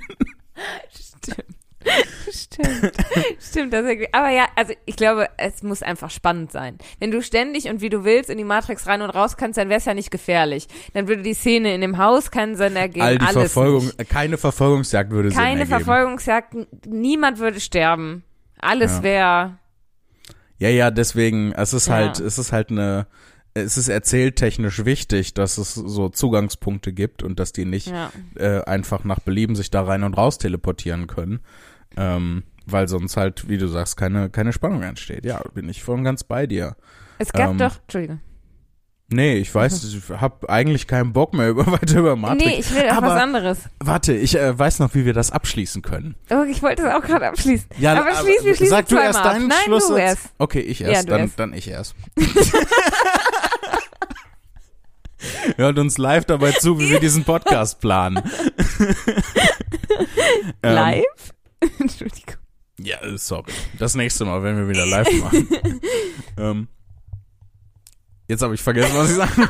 Stimmt. Stimmt. Stimmt, das ist, aber ja, also ich glaube, es muss einfach spannend sein. Wenn du ständig und wie du willst in die Matrix rein und raus kannst, dann wäre es ja nicht gefährlich. Dann würde die Szene in dem Haus keinen Sinn ergeben. All die alles Verfolgung, nicht. keine Verfolgungsjagd würde Sinn Keine ergeben. Verfolgungsjagd, n- niemand würde sterben. Alles Ja. wäre. Ja, ja, deswegen, es ist Ja. halt, es ist halt eine, es ist erzähltechnisch wichtig, dass es so Zugangspunkte gibt und dass die nicht Ja. äh, einfach nach Belieben sich da rein und raus teleportieren können. Ähm, weil sonst halt, wie du sagst, keine, keine Spannung entsteht. Ja, bin ich voll und ganz bei dir. Es gab Ähm, doch, Entschuldige. Nee, ich weiß, ich habe eigentlich keinen Bock mehr über weiter über Matrix. Nee, ich will auch aber- was anderes. Warte, ich äh, weiß noch, wie wir das abschließen können. Oh, ich wollte es auch gerade abschließen. Ja, aber schließ, wir schließen sag du erst deinen Nein, Schlusssatz. du erst. Okay, ich Ja, erst, du dann, erst. dann ich erst. Hört uns live dabei zu, wie wir diesen Podcast planen. Ähm, Live? Entschuldigung. Ja, äh, sorry. Das nächste Mal, wenn wir wieder live machen. ähm, jetzt habe ich vergessen, was ich sagen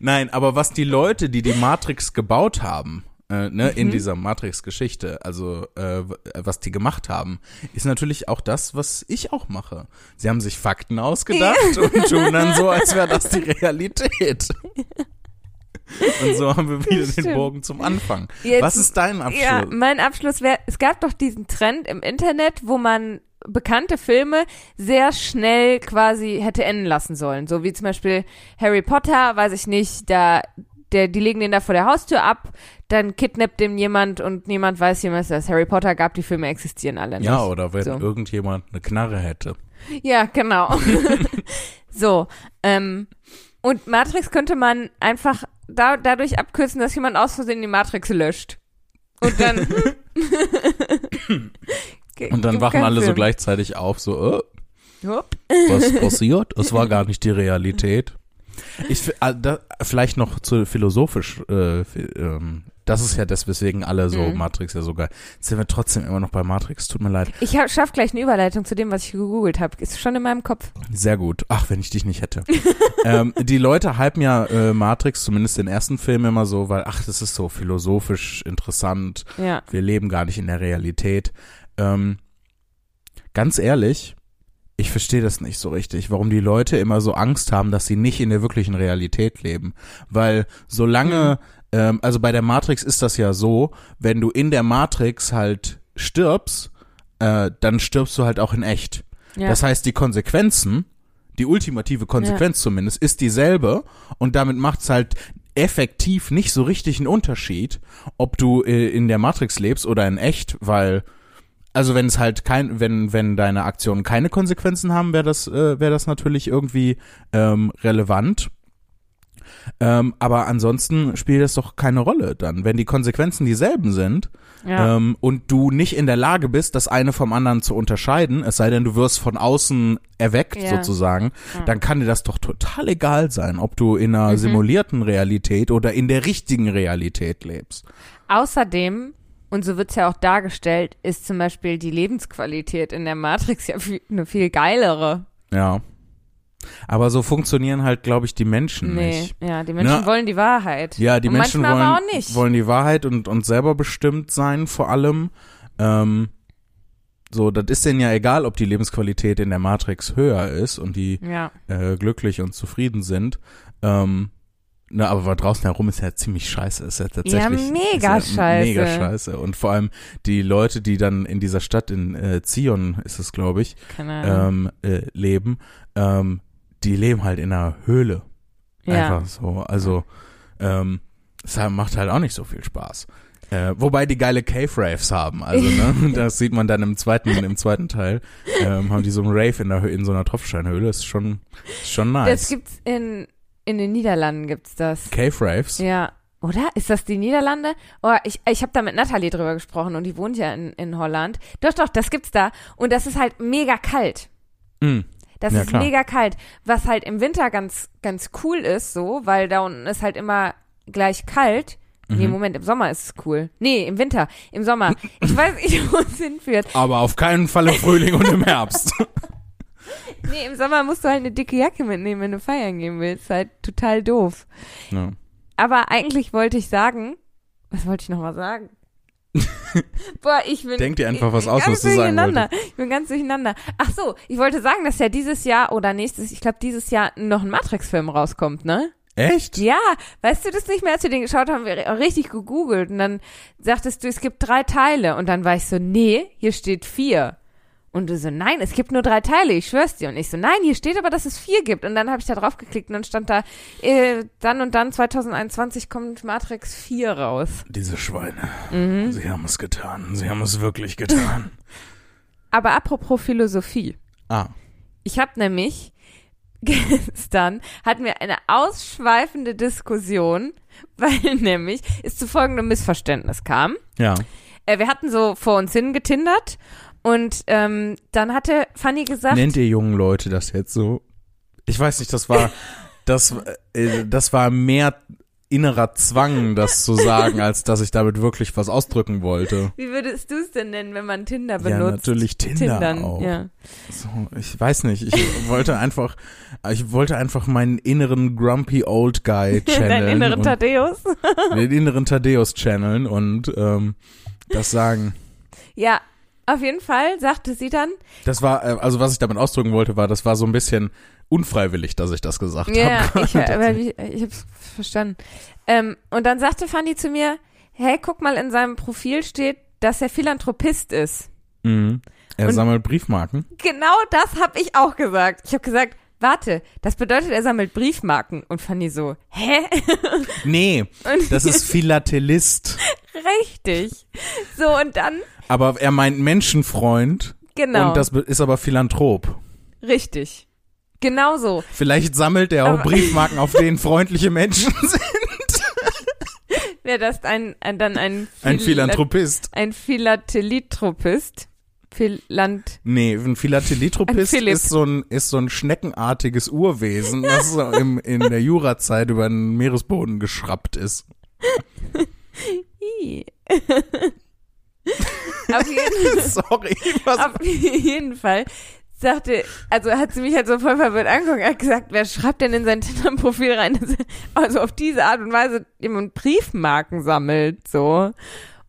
Nein, aber was die Leute, die die Matrix gebaut haben, äh, ne, in Mhm. dieser Matrix-Geschichte, also äh, w- was die gemacht haben, ist natürlich auch das, was ich auch mache. Sie haben sich Fakten ausgedacht und tun dann so, als wäre das die Realität. Und so haben wir wieder den. Bogen zum Anfang. Jetzt- was ist dein Abschluss? Ja, mein Abschluss wäre, es gab doch diesen Trend im Internet, wo man bekannte Filme sehr schnell quasi hätte enden lassen sollen. So wie zum Beispiel Harry Potter, weiß ich nicht, da, der, die legen den da vor der Haustür ab, dann kidnappt dem jemand und niemand weiß jemals, dass Harry Potter gab, die Filme existieren alle nicht. Ja, oder wenn So. irgendjemand eine Knarre hätte. Ja, genau. so. Ähm, und Matrix könnte man einfach da, dadurch abkürzen, dass jemand aus Versehen die Matrix löscht. Und dann. Und dann wachen alle so Film. gleichzeitig auf, so, äh, was passiert? Es war gar nicht die Realität. Ich, äh, da, vielleicht noch zu philosophisch, äh, ähm, das ist ja das, weswegen alle so Mhm. Matrix ja so geil. Jetzt sind wir trotzdem immer noch bei Matrix, tut mir leid. Ich hab, schaff gleich eine Überleitung zu dem, was ich gegoogelt habe. Ist schon in meinem Kopf. Sehr gut. Ach, wenn ich dich nicht hätte. ähm, die Leute hypen ja äh, Matrix, zumindest den ersten Film immer so, weil, ach, das ist so philosophisch interessant. Ja. wir leben gar nicht in der Realität. Ähm, ganz ehrlich, ich verstehe das nicht so richtig, warum die Leute immer so Angst haben, dass sie nicht in der wirklichen Realität leben. Weil solange, ähm, also bei der Matrix ist das ja so, wenn du in der Matrix halt stirbst, äh, dann stirbst du halt auch in echt. Ja. Das heißt, die Konsequenzen, die ultimative Konsequenz zumindest, ist dieselbe und damit macht es halt effektiv nicht so richtig einen Unterschied, ob du äh, in der Matrix lebst oder in echt, weil also wenn es halt kein, wenn wenn deine Aktionen keine Konsequenzen haben, wäre das äh, wäre das natürlich irgendwie ähm, relevant. Ähm, aber ansonsten spielt das doch keine Rolle dann, wenn die Konsequenzen dieselben sind ja. ähm, und du nicht in der Lage bist, das eine vom anderen zu unterscheiden, es sei denn, du wirst von außen erweckt Ja. sozusagen, Ja. dann kann dir das doch total egal sein, ob du in einer Mhm. simulierten Realität oder in der richtigen Realität lebst. Außerdem, und so wird's ja auch dargestellt, ist zum Beispiel die Lebensqualität in der Matrix ja viel, eine viel geilere. Ja. Aber so funktionieren halt, glaube ich, die Menschen Nee, nicht. ja, die Menschen Na, wollen die Wahrheit. Ja, die und Menschen wollen, aber auch nicht. wollen die Wahrheit und, und selber bestimmt sein, vor allem. Ähm, so, das ist denen ja egal, ob die Lebensqualität in der Matrix höher ist und die ja. äh, glücklich und zufrieden sind. Ähm, na, aber was draußen herum ist ja ziemlich scheiße. Ist ja tatsächlich mega ist ja scheiße. Mega scheiße. Und vor allem die Leute, die dann in dieser Stadt in äh, Zion ist es, glaube ich, ähm, äh, leben, ähm, die leben halt in einer Höhle. ja. Einfach so. Also, ähm, es macht halt auch nicht so viel Spaß. Äh, wobei die geile Cave Raves haben, also ne, das sieht man dann im zweiten, im zweiten Teil, ähm, haben die so einen Rave in der in so einer Tropfsteinhöhle, ist schon, ist schon Das nice. gibt's in, in den Niederlanden gibt's das. Cave Raves? Ja. Oder? Ist das die Niederlande? Oh, ich, ich habe da mit Nathalie drüber gesprochen und die wohnt ja in, in Holland. Doch, doch, das gibt's da. Und das ist halt mega kalt. Mm. Das Ja, ist klar. mega kalt. Was halt im Winter ganz, ganz cool ist, so, weil da unten ist halt immer gleich kalt. Nee, Mhm. Moment, im Sommer ist es cool. Nee, im Winter, im Sommer. Ich weiß nicht, wo es hinführt. Aber auf keinen Fall im Frühling und im Herbst. Nee, im Sommer musst du halt eine dicke Jacke mitnehmen, wenn du feiern gehen willst. Halt total doof. Ja. Aber eigentlich wollte ich sagen, was wollte ich nochmal sagen? Boah, ich bin. Denk dir einfach was aus, ganz was du sagen durcheinander. Ich bin ganz durcheinander. Ach so, ich wollte sagen, dass ja dieses Jahr oder nächstes, ich glaube dieses Jahr noch ein Matrix-Film rauskommt, ne? Echt? Ja, weißt du das nicht mehr, als wir den geschaut haben, wir richtig gegoogelt und dann sagtest du, es gibt drei Teile und dann war ich so, nee, hier steht vier. Und du so, nein, es gibt nur drei Teile, ich schwör's dir. Und ich so, nein, hier steht aber, dass es vier gibt. Und dann habe ich da drauf geklickt und dann stand da, äh, dann und dann 2021 kommt Matrix 4 raus. Diese Schweine. Mhm. Sie haben es getan. Sie haben es wirklich getan. Aber apropos Philosophie. ah. Ich habe nämlich gestern hatten wir eine ausschweifende Diskussion, weil nämlich es zu folgendem Missverständnis kam. Ja. Äh, wir hatten so vor uns hin getindert und ähm, dann hatte Fanny gesagt, Nennt ihr jungen Leute das jetzt so? Ich weiß nicht, das war, das, äh, das war mehr innerer Zwang, das zu sagen, als dass ich damit wirklich was ausdrücken wollte. wie würdest du es denn nennen, wenn man Tinder Ja, benutzt? natürlich Tinder Tindern, auch. ja. So, ich weiß nicht, ich wollte einfach, ich wollte einfach meinen inneren grumpy old guy channeln. Deinen inneren Thaddeus. den inneren Thaddeus channeln und ähm, das sagen. Ja, auf jeden Fall sagte sie dann, Das war, äh, also was ich damit ausdrücken wollte, war, das war so ein bisschen unfreiwillig, dass ich das gesagt Ja, habe. ich, aber ich, ich hab's verstanden. Ähm, und dann sagte Fanny zu mir, hey, guck mal, in seinem Profil steht, dass er Philanthropist ist. mhm. Er Und- sammelt Briefmarken. Genau das habe ich auch gesagt. Ich habe gesagt, warte, das bedeutet, er sammelt Briefmarken. Und Fanny so, hä? Nee, das ist Philatelist. richtig. So, und dann, Aber er meint Menschenfreund genau, und das ist aber Philanthrop. richtig. Genau so. Vielleicht sammelt er auch Aber- Briefmarken, auf denen freundliche Menschen sind. Wäre das ein, ein, dann ein, Ein Phil- Philantropist. Ein Philatelitropist. Philant, Nee, ein Ein Philatelitropist Philipp. ist so ein, ist so ein schneckenartiges Urwesen, das so im, in der Jurazeit über den Meeresboden geschrappt ist. Auf jeden Sorry, was? Auf jeden Fall sagte, also hat sie mich halt so voll verwirrt angeguckt, hat gesagt, wer schreibt denn in sein Tinder-Profil rein, dass er also auf diese Art und Weise jemand Briefmarken sammelt, so.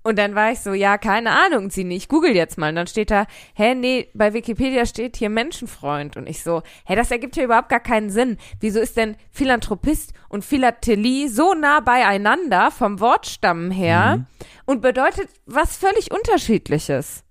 Und dann war ich so, ja, keine Ahnung, Zini, ich google jetzt mal. Und dann steht da, hä, nee, bei Wikipedia steht hier Menschenfreund. Und ich so, hä, das ergibt ja überhaupt gar keinen Sinn. Wieso ist denn Philanthropist und Philatelie so nah beieinander vom Wortstamm her und bedeutet was völlig unterschiedliches?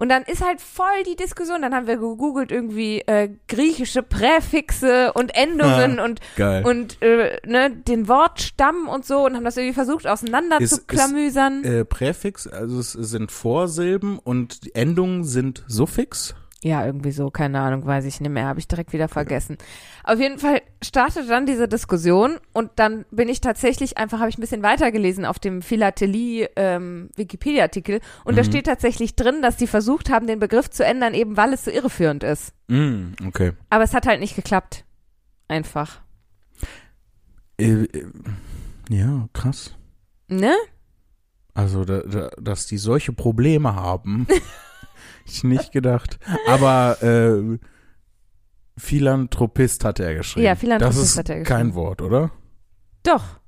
Und dann ist halt voll die Diskussion. Dann haben wir gegoogelt irgendwie äh, griechische Präfixe und Endungen Ah, und Geil. und äh, ne, den Wortstamm und so und haben das irgendwie versucht auseinander Ist- zu klamüsern. äh, Präfix, also es sind Vorsilben und Endungen sind Suffix. Ja, irgendwie so, keine Ahnung, weiß ich nicht mehr, habe ich direkt wieder vergessen. Auf jeden Fall startete dann diese Diskussion und dann bin ich tatsächlich einfach, habe ich ein bisschen weitergelesen auf dem Philatelie ähm, Wikipedia-Artikel und da Mhm. steht tatsächlich drin, dass die versucht haben, den Begriff zu ändern, eben weil es so irreführend ist. Mm, okay. Aber es hat halt nicht geklappt. Einfach. Äh, äh, ja, krass. Ne? Also, da, da, dass die solche Probleme haben, ich nicht gedacht. Aber äh, Philanthropist hat er geschrieben. Ja, Philanthropist das ist hat er kein geschrieben. Wort, oder? Doch.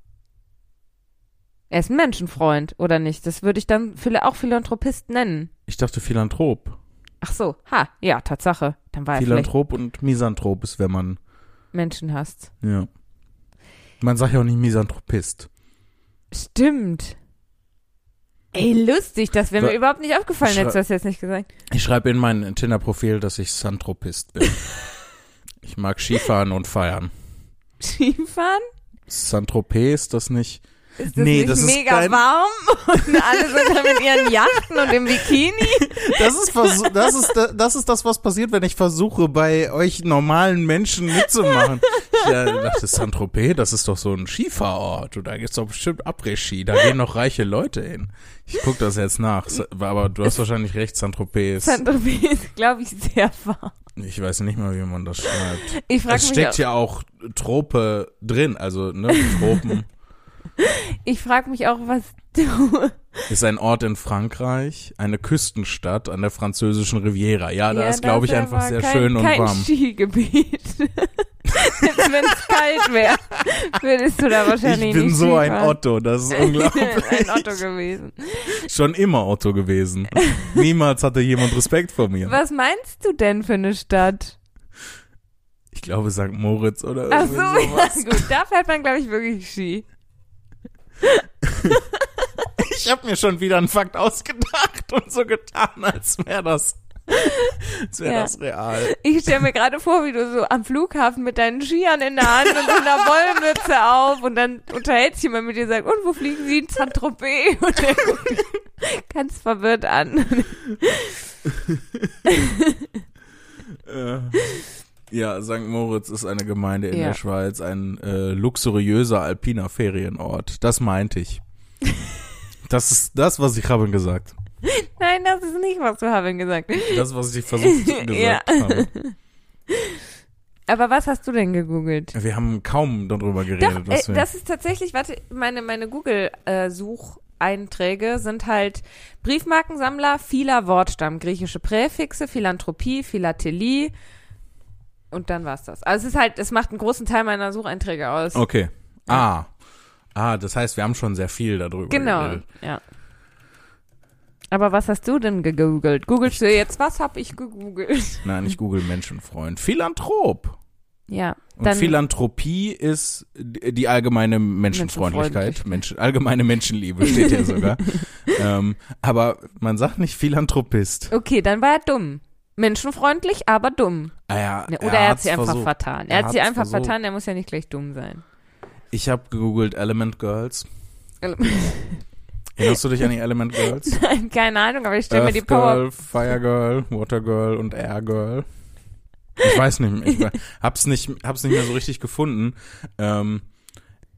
Er ist ein Menschenfreund, oder nicht? Das würde ich dann auch Philanthropist nennen. Ich dachte Philanthrop. Ach so, ha, ja, Tatsache. Dann war Philanthrop und Misanthrop ist, wenn man, Menschen hasst. ja. Man sagt ja auch nicht Misanthropist. Stimmt. Ey, lustig, das wäre mir überhaupt nicht aufgefallen, hättest du das jetzt nicht gesagt. Ich schreibe in mein Tinder-Profil, dass ich Santhropist bin. ich mag Skifahren und feiern. Skifahren? Saint-Tropez ist das nicht? Ist das Nee, nicht das ist mega kein- warm? Und alle sind da mit ihren Yachten und im Bikini? Das ist, das ist, da- das ist das, was passiert, wenn ich versuche, bei euch normalen Menschen mitzumachen. Ich dachte, Saint-Tropez, das ist doch so ein Skifahrort. Und da gibt's doch bestimmt Après-Ski. Da gehen noch reiche Leute hin. Ich guck das jetzt nach. Aber du hast wahrscheinlich recht, Saint-Tropez ist. Saint-Tropez ist, glaube ich, sehr wahr. Ich weiß nicht mal, wie man das schreibt. Ich frage Es mich, steckt auch, ja auch Trope drin, also ne, Tropen ich frag mich auch, was du. Ist ein Ort in Frankreich, eine Küstenstadt an der französischen Riviera. Ja, da Ja, ist, glaube ich, einfach sehr kein, schön und kein warm. Skigebiet. Wenn es kalt wäre, würdest du da wahrscheinlich Ich bin nicht so ein. Otto, das ist unglaublich. ein Otto gewesen. Schon immer Otto gewesen. Niemals hatte jemand Respekt vor mir. Was meinst du denn für eine Stadt? Ich glaube St. Moritz oder Ach so, ja sowas. gut, da fährt man, glaube ich, wirklich Ski. Ich habe mir schon wieder einen Fakt ausgedacht und so getan, als wäre das, wäre Ja. das real. Ich stelle mir gerade vor, wie du so am Flughafen mit deinen Skiern in der Hand und so einer Wollmütze auf und dann unterhält sich jemand mit dir und sagt, und wo fliegen Sie? In Saint-Tropez. Und der guckt ganz verwirrt an. Äh, ja, St. Moritz ist eine Gemeinde in Ja. der Schweiz, ein äh, luxuriöser alpiner Ferienort. Das meinte ich. Das ist das, was ich habe gesagt. Nein, das ist nicht, was du haben gesagt. Das, was ich versucht gesagt Ja. habe. Aber was hast du denn gegoogelt? Wir haben kaum darüber geredet. Doch, äh, was wir, das ist tatsächlich, warte, meine, meine Google-Sucheinträge sind halt Briefmarkensammler, vieler Wortstamm, griechische Präfixe, Philanthropie, Philatelie und dann war's das. Also es ist halt, es macht einen großen Teil meiner Sucheinträge aus. okay. Ah. Ah, das heißt, wir haben schon sehr viel darüber genau, geredet. ja. Aber was hast du denn gegoogelt? Googelst du jetzt, was hab ich gegoogelt? Nein, ich google Menschenfreund. Philanthrop. Ja, Und Philanthropie ist die allgemeine Menschenfreundlichkeit. Menschen, allgemeine Menschenliebe steht hier sogar. ähm, aber man sagt nicht Philanthropist. okay, dann war er dumm. Menschenfreundlich, aber dumm. Ah ja, Ne, Oder er, hat hat's sie einfach versucht. vertan. Er Er, hat sie einfach versucht. vertan, er muss ja nicht gleich dumm sein. Ich habe gegoogelt Element Girls. Erinnerst du dich an die Element Girls? Nein, keine Ahnung, aber ich stelle mir die Power. Girl, Fire Girl, Water Girl und Air Girl. Ich weiß nicht, ich we- hab's nicht, hab's nicht mehr so richtig gefunden. Ähm,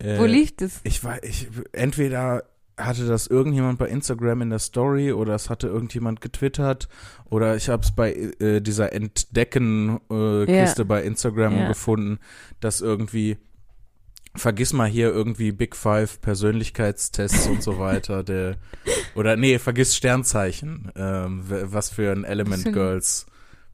äh, Wo liegt es? Ich weiß, ich, entweder hatte das irgendjemand bei Instagram in der Story oder es hatte irgendjemand getwittert oder ich habe es bei äh, dieser Entdecken-Kiste äh. Kiste bei Instagram Ja. gefunden, dass irgendwie vergiss mal hier irgendwie Big Five Persönlichkeitstests und so weiter, der oder nee, vergiss Sternzeichen, ähm, was für ein Element? Girls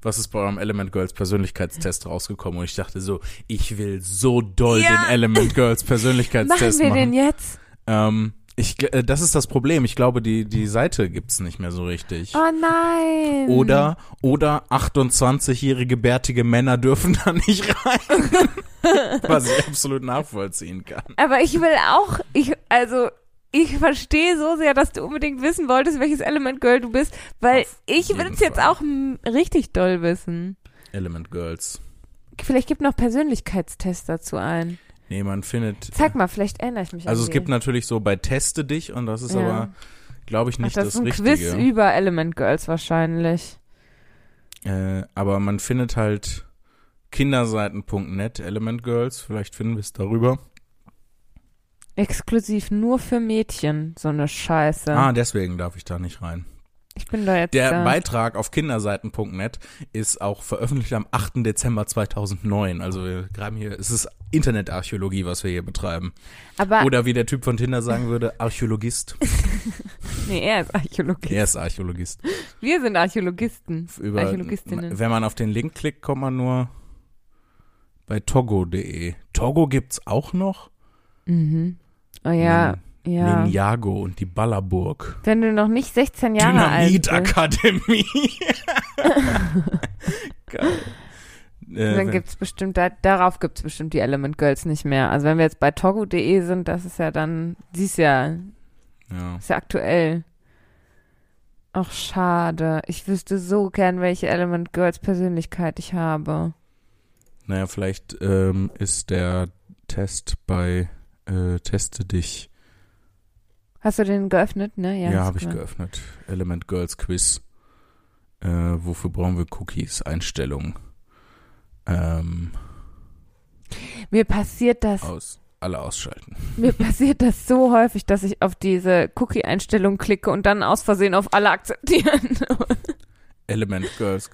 was ist bei eurem Element Girls Persönlichkeitstest rausgekommen? Und ich dachte so, ich will so doll Ja. den Element Girls Machen Persönlichkeitstest wir machen. den jetzt? Ähm, ich, äh, das ist das Problem. Ich glaube, die, die Seite gibt's nicht mehr so richtig. Oh nein. Oder, oder 28-jährige bärtige Männer dürfen da nicht rein. Was ich absolut nachvollziehen kann. Aber ich will auch, ich, also, ich verstehe so sehr, dass du unbedingt wissen wolltest, welches Element Girl du bist, weil Auf ich will es jetzt auch richtig doll wissen. Element Girls. Vielleicht gibt noch Persönlichkeitstests dazu ein. Nee, man findet. Sag mal, vielleicht erinnere ich mich Also an es gibt natürlich so bei Teste dich und das ist Ja. aber, glaube ich, Ach, nicht das das, ist ein Richtige. Quiz über Element Girls wahrscheinlich. Äh, aber man findet halt kinderseiten.net Element Girls. Vielleicht finden wir es darüber. Exklusiv nur für Mädchen, so eine Scheiße. Ah, deswegen darf ich da nicht rein. Ich bin da jetzt Der da. Beitrag auf kinderseiten.net ist auch veröffentlicht am 8. Dezember 2009. Also wir graben hier, es ist Internetarchäologie, was wir hier betreiben. Aber, Oder wie der Typ von Tinder sagen würde, Archäologist. nee, er ist Archäologist. Er ist Archäologist. Wir sind Archäologisten. Über, Archäologistinnen. wenn man auf den Link klickt, kommt man nur bei togo.de. Togo gibt's auch noch? Mhm. Oh ja, Nin- ja. Ninjago und die Ballerburg. Wenn du noch nicht 16 Jahre alt bist, Dynamitakademie. Geil. Äh, dann gibt's bestimmt, da, darauf gibt's bestimmt die Element Girls nicht mehr. Also wenn wir jetzt bei togo.de sind, das ist ja dann, sie ist ja, ja. ist ja aktuell. Ach, schade. Ich wüsste so gern, welche Element Girls Persönlichkeit ich habe. Naja, vielleicht ähm, ist der Test bei äh, Teste dich. Hast du den geöffnet, ne? Ja, Ja, habe ich geöffnet. Element Girls Quiz. Äh, wofür brauchen wir Cookies? Einstellungen. Ähm, Mir passiert das, Aus. Alle ausschalten. mir passiert das so häufig, dass ich auf diese Cookie-Einstellung klicke und dann aus Versehen auf alle akzeptieren. Element Girls.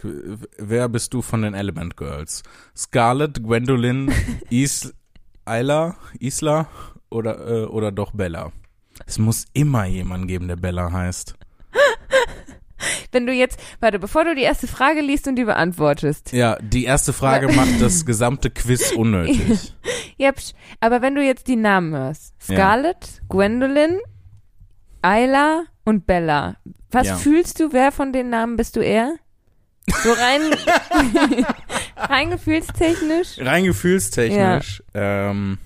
Wer bist du von den Element Girls? Scarlett, Gwendolyn, Is Isla, Isla oder, äh, oder doch Bella? Es muss immer jemanden geben, der Bella heißt. Wenn du jetzt, warte, bevor du die erste Frage liest und die beantwortest. Ja, die erste Frage macht das gesamte Quiz unnötig. Ja, psch, aber wenn du jetzt die Namen hörst. Ja. Scarlett, Gwendolyn, Ayla und Bella. Was Ja. fühlst du, wer von den Namen bist du eher? So rein, rein gefühlstechnisch? Rein gefühlstechnisch, ähm,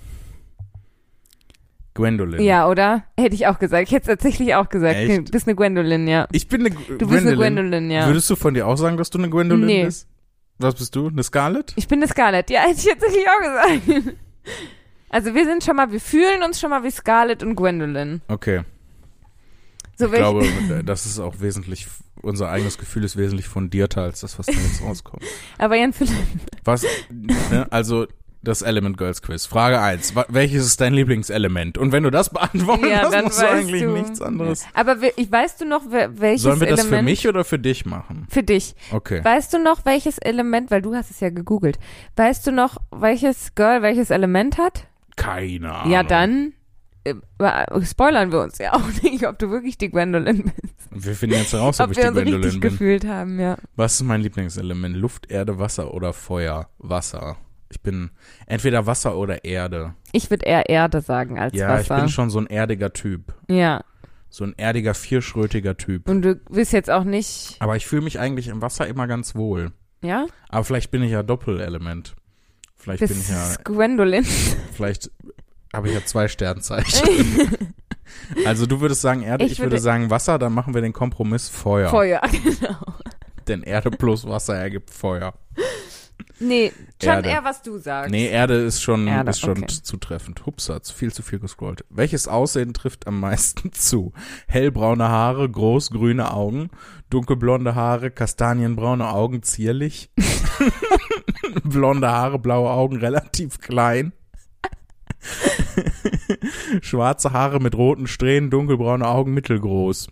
Gwendolyn. Ja, oder? Hätte ich auch gesagt. Ich hätte es tatsächlich auch gesagt. Echt? Du bist eine Gwendolyn, ja. Ich bin eine Du bist eine Gwendolyn, ja. Würdest du von dir auch sagen, dass du eine Gwendolyn Nee. bist? Was bist du? Eine Scarlett? Ich bin eine Scarlett. Ja, hätte ich tatsächlich auch gesagt. Also wir sind schon mal, wir fühlen uns schon mal wie Scarlett und Gwendolyn. Okay. So Ich glaube, das ist auch wesentlich, unser eigenes Gefühl ist wesentlich fundierter als das, was da jetzt rauskommt. aber Jan Philipp, Was, ne, also das Element Girls Quiz. Frage 1. Welches ist dein Lieblingselement? Und wenn du das beantworten ja, hast, dann musst du eigentlich du. nichts anderes. Aber ich, weißt du noch, welches Sollen wir das Element? für mich oder für dich machen? Für dich. Okay. Weißt du noch, welches Element, weil du hast es ja gegoogelt, weißt du noch, welches Girl welches Element hat? Keine Ahnung. Ja, dann äh, spoilern wir uns ja auch nicht, ob du wirklich die Gwendolyn bist. Wir finden jetzt heraus, ob, ob ich wir die Gwendolyn richtig bin. gefühlt haben, ja. Was ist mein Lieblingselement? Luft, Erde, Wasser oder Feuer? Wasser. Ich bin entweder Wasser oder Erde. Ich würde eher Erde sagen als ja, Wasser. ich bin schon so ein erdiger Typ. ja. So ein erdiger, vierschrötiger Typ. Und du bist jetzt auch nicht, Aber ich fühle mich eigentlich im Wasser immer ganz wohl. ja? Aber vielleicht bin ich ja Doppelelement. Vielleicht bin Bist ich ja, Gwendolyn. vielleicht habe ich ja zwei Sternzeichen. also du würdest sagen Erde, ich, Ich würde, würde- sagen Wasser, dann machen wir den Kompromiss Feuer. Feuer, genau. Denn Erde plus Wasser ergibt Feuer. Nee, schon Erde. eher, was du sagst. Nee, Erde ist schon, Erde, ist schon okay. zutreffend. Hupsa, zu viel zu viel gescrollt. Welches Aussehen trifft am meisten zu? Hellbraune Haare, groß grüne Augen, dunkelblonde Haare, kastanienbraune Augen, zierlich. Blonde Haare, blaue Augen, relativ klein. Schwarze Haare mit roten Strähnen, dunkelbraune Augen, mittelgroß.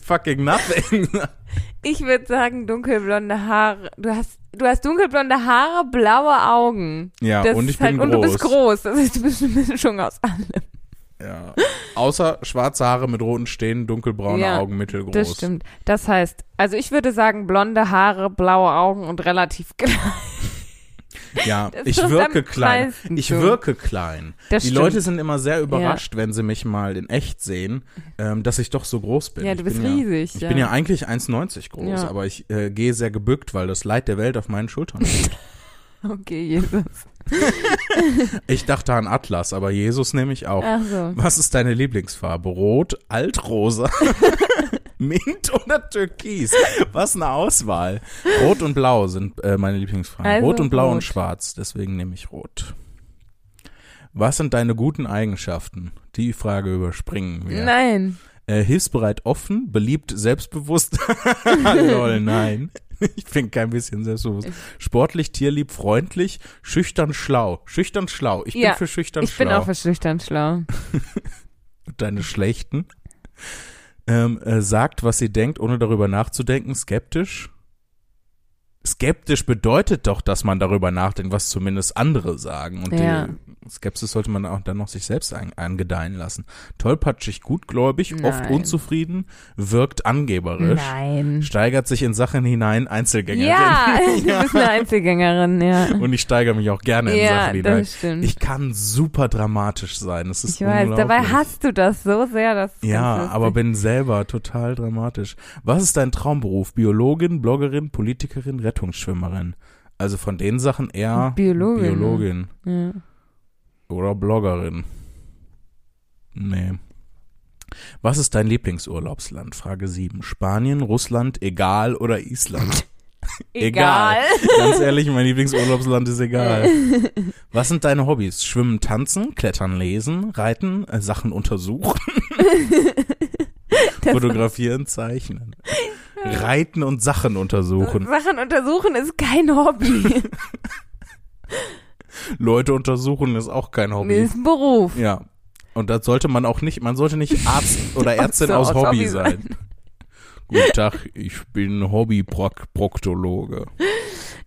Fucking nothing. Ich würde sagen, dunkelblonde Haare. Du hast, du hast dunkelblonde Haare, blaue Augen. Ja, Das und ich halt, bin Und groß. du bist groß. Das heißt, du bist eine Mischung aus allem. Ja. Außer schwarze Haare mit roten Strähnen, dunkelbraune Ja, Augen, mittelgroß. Das stimmt. Das heißt, also ich würde sagen, blonde Haare, blaue Augen und relativ klein. Ja, Das ich wirke klein. Ich zu. wirke klein. Das Die stimmt. Leute sind immer sehr überrascht, wenn sie mich mal in echt sehen, ähm, dass ich doch so groß bin. Ja, du bist riesig. Ja, ich ja. bin ja eigentlich 1,90 groß, Ja. aber ich äh, gehe sehr gebückt, weil das Leid der Welt auf meinen Schultern liegt. Okay, Jesus. ich dachte an Atlas, aber Jesus nehme ich auch. Ach so. Was ist deine Lieblingsfarbe? Rot, Altrosa, Mint oder Türkis? Was eine Auswahl. Rot und Blau sind äh, meine Lieblingsfarben. Also rot und Blau und rot. Schwarz, deswegen nehme ich Rot. Was sind deine guten Eigenschaften? Die Frage überspringen wir. Nein. Äh, hilfsbereit, offen, beliebt, selbstbewusst. Lol, nein. Ich bin kein bisschen selbstbewusst. Sportlich, tierlieb, freundlich, schüchtern, schlau. Schüchtern, schlau. Ich Ja, bin für schüchtern, Ich schlau. bin auch verschüchtern schlau. deine schlechten. Ähm, äh, sagt, was sie denkt, ohne darüber nachzudenken. Skeptisch. Skeptisch bedeutet doch, dass man darüber nachdenkt, was zumindest andere sagen. Und Ja. die Skepsis sollte man auch dann noch sich selbst ein, angedeihen lassen. Tollpatschig, gutgläubig, oft Nein. unzufrieden, wirkt angeberisch, Nein. steigert sich in Sachen hinein, Einzelgängerin. Ja, du bist eine Einzelgängerin, ja. Und ich steigere mich auch gerne in Ja, Sachen hinein. das stimmt. Ich kann super dramatisch sein. Das ist Ich weiß, dabei hast du das so sehr, dass Ja, aber bin selber total dramatisch. Was ist dein Traumberuf? Biologin, Bloggerin, Politikerin, Rettungsschwimmerin? Also von den Sachen eher Biologin, ne? Biologin ja. oder Bloggerin. Nee. Was ist dein Lieblingsurlaubsland? Frage 7. Spanien, Russland, egal oder Island? Egal. Ganz ehrlich, mein Lieblingsurlaubsland ist egal. Was sind deine Hobbys? Schwimmen, tanzen, klettern, lesen, reiten, äh, Sachen untersuchen, fotografieren, zeichnen. Reiten und Sachen untersuchen. Sachen untersuchen ist kein Hobby. Leute untersuchen ist auch kein Nee, Hobby. ist ein Beruf. Ja. Und das sollte man auch nicht, man sollte nicht Arzt oder Ärztin So aus aus Hobby Hobby sein. Guten Tag, ich bin Hobbyproktologe.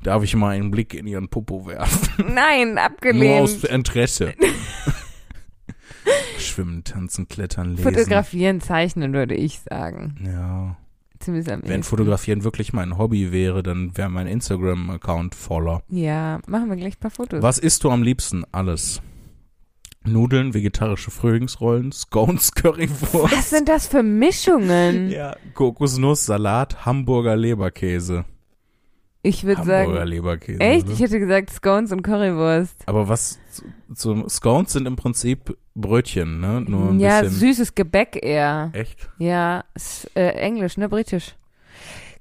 Darf ich mal einen Blick in Ihren Popo werfen? Nein, Nur abgelehnt. aus Interesse. Schwimmen, tanzen, klettern, lesen. Fotografieren, zeichnen, würde ich sagen. Ja. Zumindest am Wenn. Fotografieren wirklich mein Hobby wäre, dann wäre mein Instagram-Account voller. Ja, machen wir gleich ein paar Fotos. Was isst du am liebsten? Alles. Nudeln, vegetarische Frühlingsrollen, Scones, Currywurst. Was sind das für Mischungen? Ja, Kokosnuss, Salat, Hamburger Leberkäse. Ich würde Hamburger sagen. Leberkäse. Echt? oder? Ich hätte gesagt Scones und Currywurst. Aber was, so, Scones sind im Prinzip Brötchen, ne? Nur ein ja, bisschen. süßes Gebäck eher. Echt? Ja, ist, äh, Englisch, ne? Britisch.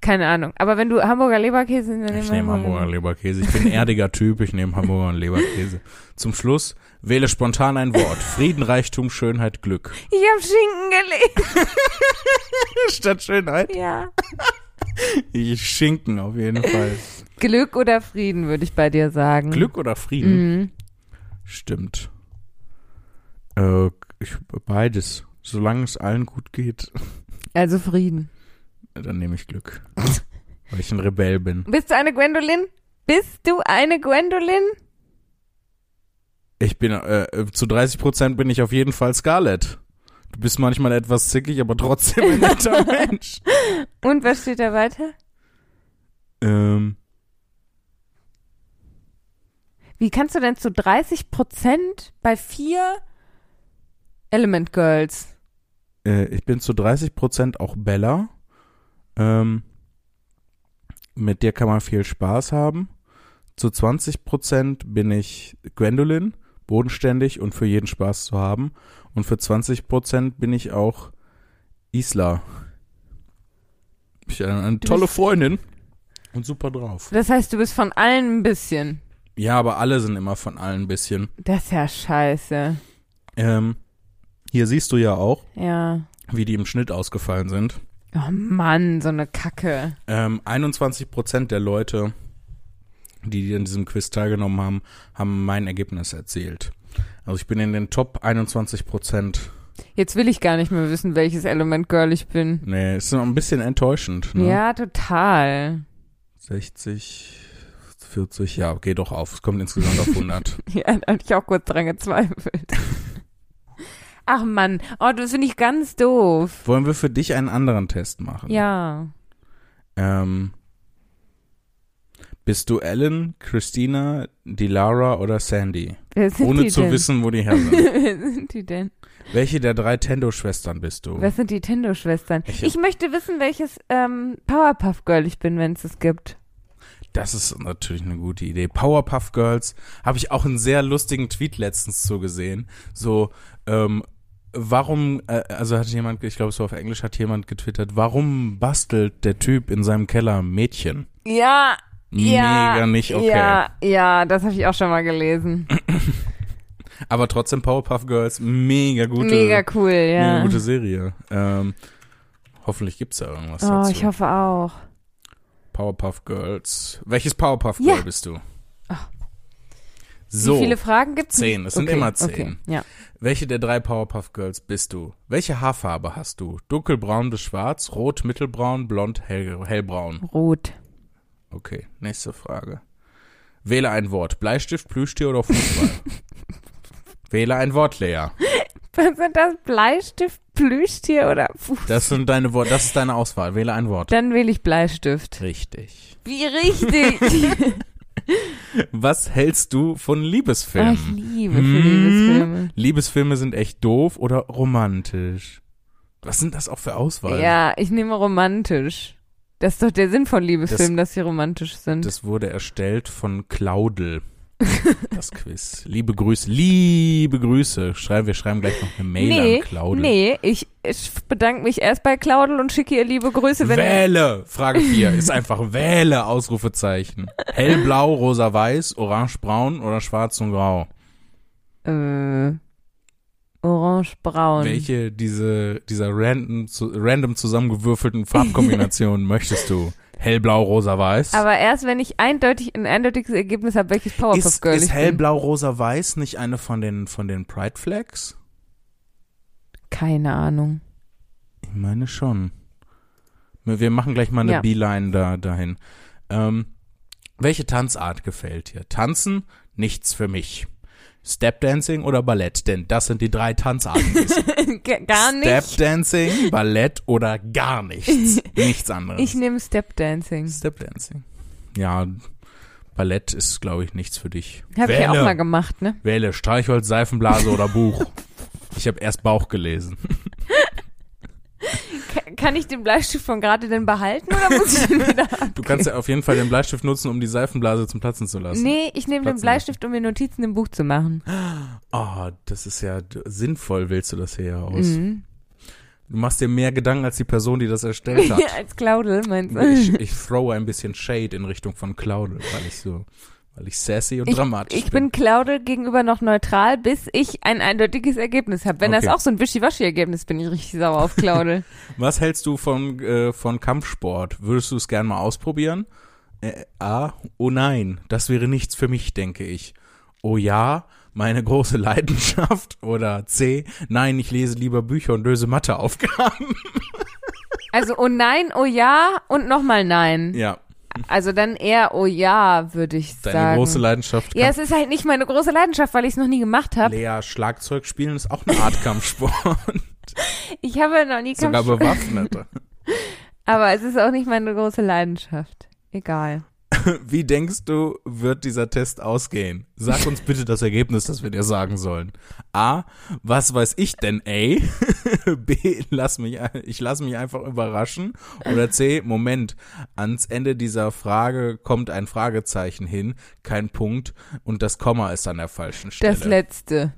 Keine Ahnung. Aber wenn du Hamburger Leberkäse dann Ich nehme Hamburger Leberkäse. Ich bin ein erdiger Typ, ich nehme Hamburger Leberkäse. Zum Schluss, wähle spontan ein Wort. Frieden, Reichtum, Schönheit, Glück. Ich hab Schinken gelegt. Statt Schönheit? Ja. Ich Schinken auf jeden Fall. Glück oder Frieden, würde ich bei dir sagen. Glück oder Frieden? Mhm. Stimmt. Äh, ich, beides. Solange es allen gut geht, Also Frieden. dann nehme ich Glück. Weil ich ein Rebell bin. Bist du eine Gwendolyn? Bist du eine Gwendolyn? Ich bin, äh, zu 30 Prozent bin ich auf jeden Fall Scarlett. Du bist manchmal etwas zickig, aber trotzdem ein netter Mensch. Und was steht da weiter? Ähm, Wie kannst du denn zu 30 Prozent bei vier Element Girls? äh, ich bin zu 30 Prozent auch Bella. Ähm, mit der kann man viel Spaß haben. Zu 20 Prozent bin ich Gwendolyn, bodenständig und für jeden Spaß zu haben. Und für 20 Prozent bin ich auch Isla. Ich eine, eine Du tolle Freundin und super drauf. Das heißt, du bist von allen ein bisschen. Ja, aber alle sind immer von allen ein bisschen. Das ist ja scheiße. Ähm, hier siehst du ja auch, Ja. wie die im Schnitt ausgefallen sind. Oh Mann, so eine Kacke. Ähm, 21 Prozent der Leute, die an diesem Quiz teilgenommen haben, haben mein Ergebnis erzählt. Also ich bin in den Top 21 Prozent. Jetzt will ich gar nicht mehr wissen, welches Element Girl ich bin. Nee, ist noch ein bisschen enttäuschend. Ne? Ja, total. 60, 40, ja, geh doch auf. Es kommt insgesamt auf 100. Ja, da hatte ich auch kurz dran gezweifelt. Ach Mann, oh, das finde ich ganz doof. Wollen wir für dich einen anderen Test machen? Ja. Ähm, bist du Ellen, Christina, Dilara oder Sandy? Wer sind Ohne die zu denn? wissen, wo die her sind. Wer sind die denn? Welche der drei Tendo-Schwestern bist du? Wer sind die Tendo-Schwestern? Ich- Ich, möchte wissen, welches ähm, Powerpuff Girl ich bin, wenn es es gibt. Das ist natürlich eine gute Idee. Powerpuff Girls habe ich auch einen sehr lustigen Tweet letztens so gesehen. So, ähm, warum, äh, also hat jemand, ich glaube, es war auf Englisch, hat jemand getwittert, warum bastelt der Typ in seinem Keller Mädchen? Ja, ja. Mega nicht okay. Ja, ja, das habe ich auch schon mal gelesen. Aber trotzdem Powerpuff Girls, mega gute, Mega cool, mega ja. gute Serie. Ähm, hoffentlich gibt's da irgendwas Oh, dazu. ich hoffe auch. Powerpuff Girls. Welches Powerpuff Ja. Girl bist du? Ach. So. Wie viele Fragen gibt's? Zehn, es sind okay, immer zehn. Okay, ja. Welche der drei Powerpuff Girls bist du? Welche Haarfarbe hast du? Dunkelbraun bis schwarz, rot, mittelbraun, blond, hell, hellbraun. Rot. Okay, nächste Frage. Wähle ein Wort. Bleistift, Plüschtier oder Fußball? Wähle ein Wort, Lea. Was sind das? Bleistift, Plüschtier oder Fuß? Das sind deine Worte, das ist deine Auswahl. Wähle ein Wort. Dann wähle ich Bleistift. Richtig. Wie richtig. Was hältst du von Liebesfilmen? ich liebe Hm. Liebesfilme. Liebesfilme sind echt doof oder romantisch? Was sind das auch für Auswahl? Ja, ich nehme romantisch. Das ist doch der Sinn von Liebesfilmen, dass sie romantisch sind. Das wurde erstellt von Claudel. Das Quiz. Liebe Grüße, liebe Grüße. Schreiben, wir schreiben gleich noch eine Mail nee, an Claudel. nee, ich, ich bedanke mich erst bei Claudel und schicke ihr liebe Grüße, wenn Wähle! Frage 4 ist einfach Wähle, Ausrufezeichen. Hellblau, rosa-weiß, orange-braun oder schwarz und grau? Äh, Orange-braun. Welche diese, dieser random, zu, random zusammengewürfelten Farbkombinationen möchtest du? Hellblau, rosa, weiß? Aber erst wenn ich eindeutig ein eindeutiges Ergebnis habe, welches Powerpuff ist, Girl ist ich bin. hellblau, rosa, weiß nicht eine von den, von den Pride Flags? Keine Ahnung. Ich meine schon. Wir machen gleich mal eine Ja. Beeline da, dahin. Ähm, welche Tanzart gefällt dir? Tanzen? Nichts für mich. Stepdancing oder Ballett? Denn das sind die drei Tanzarten. Gar nicht. Stepdancing, Ballett oder gar nichts. Nichts anderes. Ich nehme Stepdancing. Stepdancing. Ja, Ballett ist, glaube ich, nichts für dich. Habe ich ja auch mal gemacht, ne? Wähle Streichholz, Seifenblase oder Buch. Ich habe erst Bauch gelesen. Ka- Kann ich den Bleistift von gerade denn behalten oder muss ich ihn wieder? Du kannst ja auf jeden Fall den Bleistift nutzen, um die Seifenblase zum Platzen zu lassen. Nee, ich nehme den Bleistift, um mir Notizen im Buch zu machen. Oh, das ist ja sinnvoll, wählst du das hier ja aus. Mhm. Du machst dir mehr Gedanken als die Person, die das erstellt hat. Als Claudel, meinst du? ich, ich throw ein bisschen Shade in Richtung von Claudel, weil ich so, weil ich sassy und Ich, dramatisch ich bin Claudel gegenüber noch neutral, bis ich ein eindeutiges Ergebnis habe. Wenn Okay. das auch so ein Wischiwaschi-Ergebnis, bin ich richtig sauer auf Claudel. Was hältst du von, äh, von Kampfsport? Würdest du es gern mal ausprobieren? Äh, A. Oh nein, das wäre nichts für mich, denke ich. Oh ja, meine große Leidenschaft. Oder C. Nein, ich lese lieber Bücher und löse Matheaufgaben. also, oh nein, oh ja und nochmal nein. Ja, Also dann eher, oh ja, würde ich deine sagen. große Leidenschaft. ja, es ist halt nicht meine große Leidenschaft, weil ich es noch nie gemacht habe. Lea, Schlagzeug spielen ist auch eine Art Kampfsport. Ich habe noch nie Sogar Kampf bewaffnet. aber es ist auch nicht meine große Leidenschaft. Egal. Wie denkst du, wird dieser Test ausgehen? Sag uns bitte das Ergebnis, das wir dir sagen sollen. A. Was weiß ich denn, ey? B. Lass mich, ich lass mich einfach überraschen. Oder C. Moment. Ans Ende dieser Frage kommt ein Fragezeichen hin, kein Punkt und das Komma ist an der falschen Stelle. Das letzte.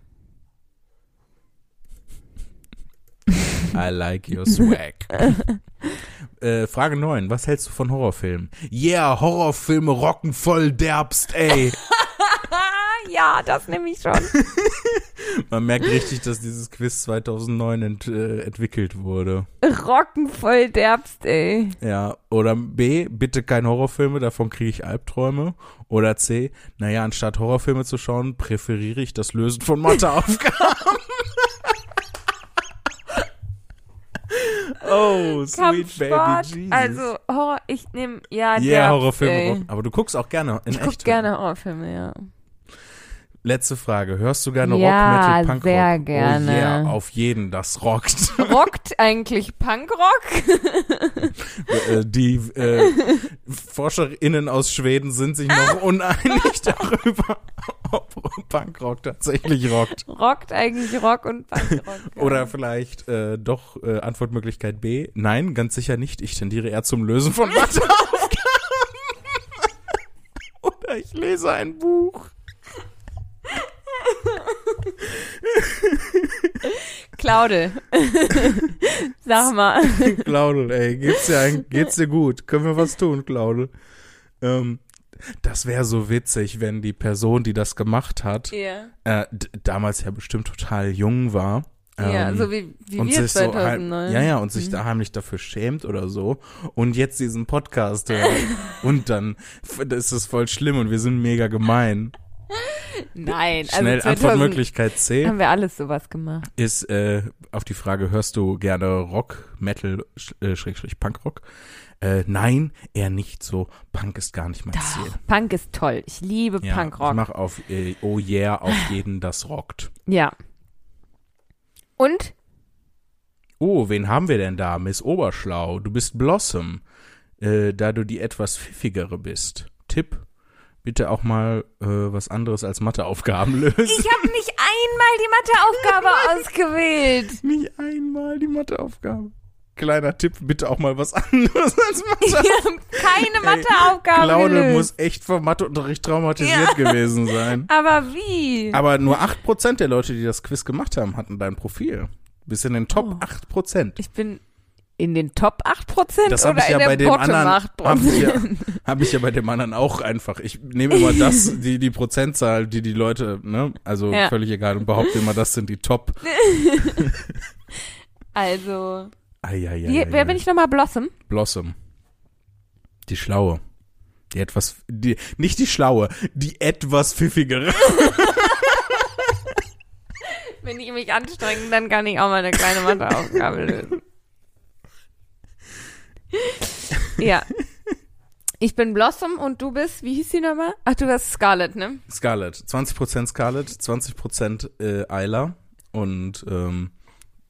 I like your swag. äh, Frage 9. Was hältst du von Horrorfilmen? Yeah, Horrorfilme rocken voll derbst, ey. Ja, das nehme ich schon. Man merkt richtig, dass dieses Quiz 2009 ent, äh, entwickelt wurde. Rocken voll derbst, ey. Ja, oder B, bitte keine Horrorfilme, davon kriege ich Albträume. Oder C, naja, anstatt Horrorfilme zu schauen, präferiere ich das Lösen von Matheaufgaben. Oh, sweet baby Kampfsport. Jesus. Also, Horror, ich nehme, ja, yeah, derbst, Horrorfilme. ey. Aber du guckst auch gerne in Ich guck echt. gerne Horrorfilme, ja. Letzte Frage. Hörst du gerne Ja, Rock, Metal, Punk, sehr gerne. Oh yeah, auf jeden, das rockt. Rockt eigentlich Punkrock? äh, die äh, ForscherInnen aus Schweden sind sich noch uneinig darüber, ob Punkrock tatsächlich rockt. Rockt eigentlich Rock und Punkrock. ja. Oder vielleicht äh, doch äh, Antwortmöglichkeit B. Nein, ganz sicher nicht. Ich tendiere eher zum Lösen von Matheaufgaben. Oder ich lese ein Buch. Claude. Sag mal. Claudel, ey, geht's dir, ein, geht's dir gut? Können wir was tun, Claudel? Ähm, das wäre so witzig, wenn die Person, die das gemacht hat, Ja. äh, damals ja bestimmt total jung war. ja, ähm, so wie, wie und wir sich so heim, 2009. ja, ja, und sich Mhm. da heimlich dafür schämt oder so und jetzt diesen Podcast hört und dann ist es voll schlimm und wir sind mega gemein. Nein, Schnell also 2000 Antwortmöglichkeit C haben wir alles sowas gemacht. ist äh, auf die Frage, hörst du gerne Rock, Metal, äh, Schrägstrich Punkrock? Äh, nein, eher nicht so. Punk ist gar nicht mein Ziel. Doch, Punk ist toll. Ich liebe Ja, Ich Punkrock. mach auf äh, Oh yeah, auf jeden das rockt. Ja. Und? Oh, wen haben wir denn da? Miss Oberschlau, du bist Blossom, äh, da du die etwas pfiffigere bist. Tipp, bitte auch mal äh, was anderes als Matheaufgaben lösen. Ich habe nicht einmal die Matheaufgabe ausgewählt. Nicht einmal die Matheaufgabe. Kleiner Tipp, bitte auch mal was anderes als Mathe. keine Matheaufgabe Claude gelöst. muss echt vom Matheunterricht traumatisiert gewesen sein. Aber wie? Aber nur 8% der Leute, die das Quiz gemacht haben, hatten dein Profil. Du bist in den Top Oh. 8%. Ich bin in den Top 8% Das habe oder ich ja in bei dem Bottom anderen, 8%? habe ich, ja, hab ich ja bei dem anderen auch einfach. Ich nehme immer das, die, die Prozentzahl, die die Leute, ne, also Ja. völlig egal und behaupte immer, das sind die Top. Also, Eieiei. wie, wer bin ich nochmal? Blossom? Blossom. Die Schlaue. Die etwas, die, nicht die Schlaue, die etwas pfiffigere. Wenn ich mich anstrenge, dann kann ich auch mal eine kleine Matheaufgabe lösen. ja. Ich bin Blossom und du bist, wie hieß sie nochmal? Ach, du warst Scarlett, ne? Scarlett. 20% Scarlett, 20% äh, Ayla und ähm,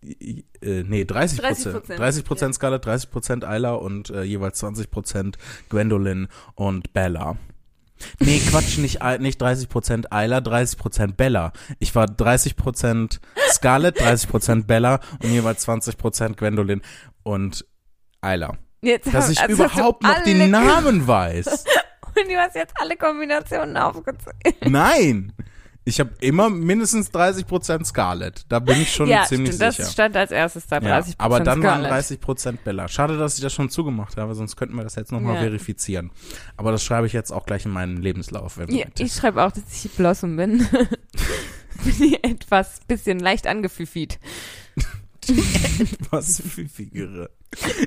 äh, nee, 30 Prozent. 30%, 30 Prozent Scarlett, 30 Prozent Ayla und äh, jeweils 20 Prozent Gwendolyn und Bella. Nee, Quatsch, nicht, nicht 30 Prozent Ayla, 30 Prozent Bella. Ich war 30 Prozent Scarlett, 30 Prozent Bella und jeweils 20 Prozent Gwendolyn und Ayla. Jetzt Dass ich also überhaupt noch alle- Namen weiß. Und du hast jetzt alle Kombinationen aufgezählt. Nein. Ich habe immer mindestens 30% Scarlett. Da bin ich schon ja, ziemlich stimmt, sicher. das stand als erstes da, ja, 30 aber dann Scarlett. waren 30% Bella. Schade, dass ich das schon zugemacht habe, sonst könnten wir das jetzt nochmal Ja. verifizieren. Aber das schreibe ich jetzt auch gleich in meinen Lebenslauf. Ja, ich schreibe auch, dass ich Blossom bin. bin ich etwas bisschen leicht angepfiffigt. was pfiffigere.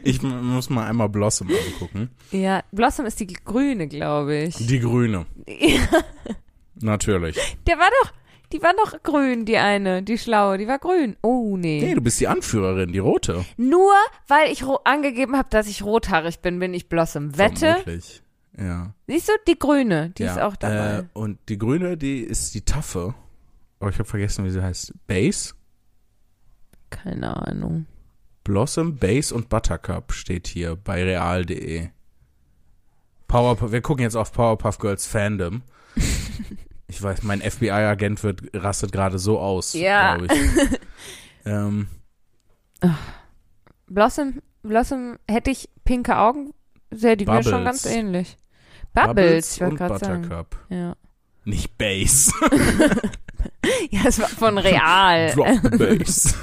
Ich muss mal einmal Blossom angucken. Ja, Blossom ist die grüne, glaube ich. Die grüne, natürlich. Der war doch, die war doch grün, die eine, die schlaue, die war grün. Oh, nee. Nee, du bist die Anführerin, die rote. Nur weil ich angegeben habe, dass ich rothaarig bin, bin ich Blossom. Wette? Vermutlich. Ja. Siehst du, die grüne, die ja. ist auch dabei. Äh, und die grüne, die ist die taffe. Oh, ich habe vergessen, wie sie heißt. Base? Keine Ahnung. Blossom, Base und Buttercup steht hier bei real.de. Powerpuff, wir gucken jetzt auf Powerpuff Girls Fandom. Ich weiß, mein FBI-Agent wird rastet gerade so aus, Ja. glaube ich. ähm, Blossom, Blossom, hätte ich pinke Augen, sähe die mir schon Bubbles. ganz ähnlich. Bubbles, ich wollte und gerade sagen. Buttercup. Ja. Nicht Base. ja, es war von real. Drop the Base.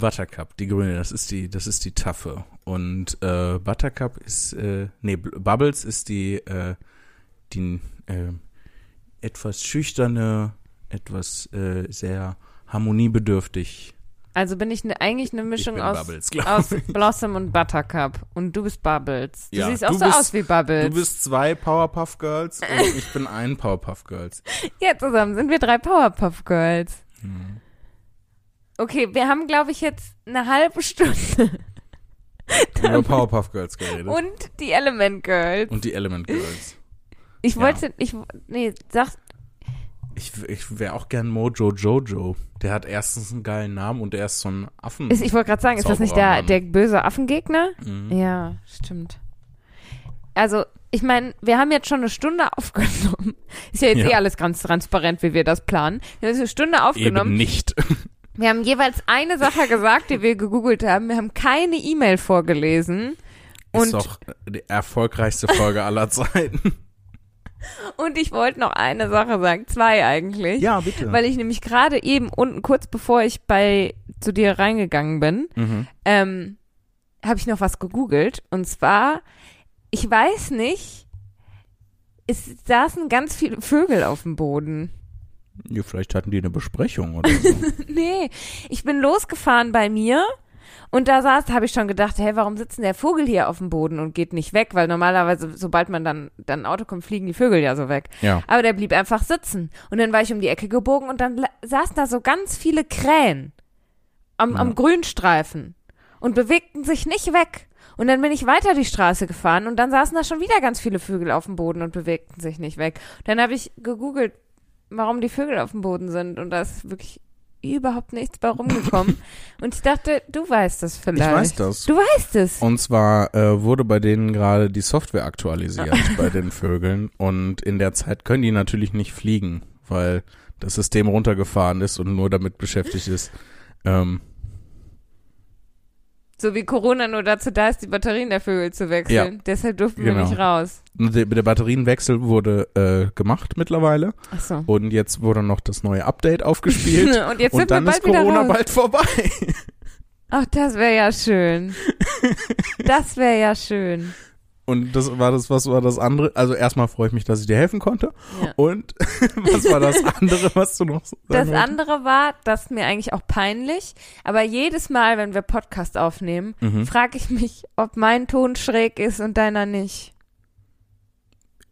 Buttercup, die grüne, das ist die, das ist die taffe. Und äh, Buttercup ist, äh, nee, Bubbles ist die, äh, die äh, etwas schüchterne, etwas äh, sehr harmoniebedürftig. Also bin ich ne, eigentlich eine Mischung aus, Bubbles, aus Blossom und Buttercup. Und du bist Bubbles. Du Ja, siehst auch du so bist- aus wie Bubbles. Du bist zwei Powerpuff Girls und ich bin ein Powerpuff Girls. ja, zusammen sind wir drei Powerpuff Girls. Hm. Okay, wir haben, glaube ich, jetzt eine halbe Stunde. Über Powerpuff Girls geredet. Und, Und die Element Girls. die Element Girls. Ich Ja. wollte, ich, nee, sag, Ich, ich wäre auch gern Mojo Jojo. Der hat erstens einen geilen Namen und er ist so ein Affen. ist, ich wollte gerade sagen, ist das nicht der, der böse Affengegner? Mhm. Ja, stimmt. Also, ich meine, wir haben jetzt schon eine Stunde aufgenommen. Ist ja jetzt Ja. eh alles ganz transparent, wie wir das planen. Wir haben jetzt eine Stunde Eben aufgenommen. nicht. Wir haben jeweils eine Sache gesagt, die wir gegoogelt haben. Wir haben keine E-Mail vorgelesen. ist Und, doch die erfolgreichste Folge aller Zeiten. und ich wollte noch eine Sache sagen. Zwei eigentlich. Ja, bitte. Weil ich nämlich gerade eben unten, kurz bevor ich bei zu dir reingegangen bin, mhm. ähm, habe ich noch was gegoogelt. Und zwar, ich weiß nicht, es saßen ganz viele Vögel auf dem Boden. Ja, vielleicht hatten die eine Besprechung oder so. Nee, ich bin losgefahren bei mir und da saß, habe ich schon gedacht, hey, warum sitzt denn der Vogel hier auf dem Boden und geht nicht weg? Weil normalerweise, sobald man dann, dann ein Auto kommt, fliegen die Vögel ja so weg. ja. Aber der blieb einfach sitzen. Und dann war ich um die Ecke gebogen und dann saßen da so ganz viele Krähen am, Ja. am Grünstreifen und bewegten sich nicht weg. Und dann bin ich weiter die Straße gefahren und dann saßen da schon wieder ganz viele Vögel auf dem Boden und bewegten sich nicht weg. Dann habe ich gegoogelt, warum die Vögel auf dem Boden sind und da ist wirklich überhaupt nichts bei rumgekommen. und ich dachte, du weißt das Ich vielleicht. weiß das. Du weißt es. Und zwar äh, wurde bei denen gerade die Software aktualisiert bei den Vögeln und in der Zeit können die natürlich nicht fliegen, weil das System runtergefahren ist und nur damit beschäftigt ist. Ähm, So wie Corona nur dazu da ist, die Batterien der Vögel zu wechseln. Deshalb durften wir Genau. nicht raus. der, der Batterienwechsel wurde äh, gemacht mittlerweile Ach so. und jetzt wurde noch das neue Update aufgespielt Und jetzt und sind wir dann bald ist Corona bald vorbei. Ach, das wäre ja schön. Das wäre ja schön. Und das war das, was war das andere? Also erstmal freue ich mich, dass ich dir helfen konnte. Ja. Und was war das andere, was du noch sagen Das wolltest? andere war, das ist mir eigentlich auch peinlich, aber jedes Mal, wenn wir Podcast aufnehmen, Mhm. frage ich mich, ob mein Ton schräg ist und deiner nicht.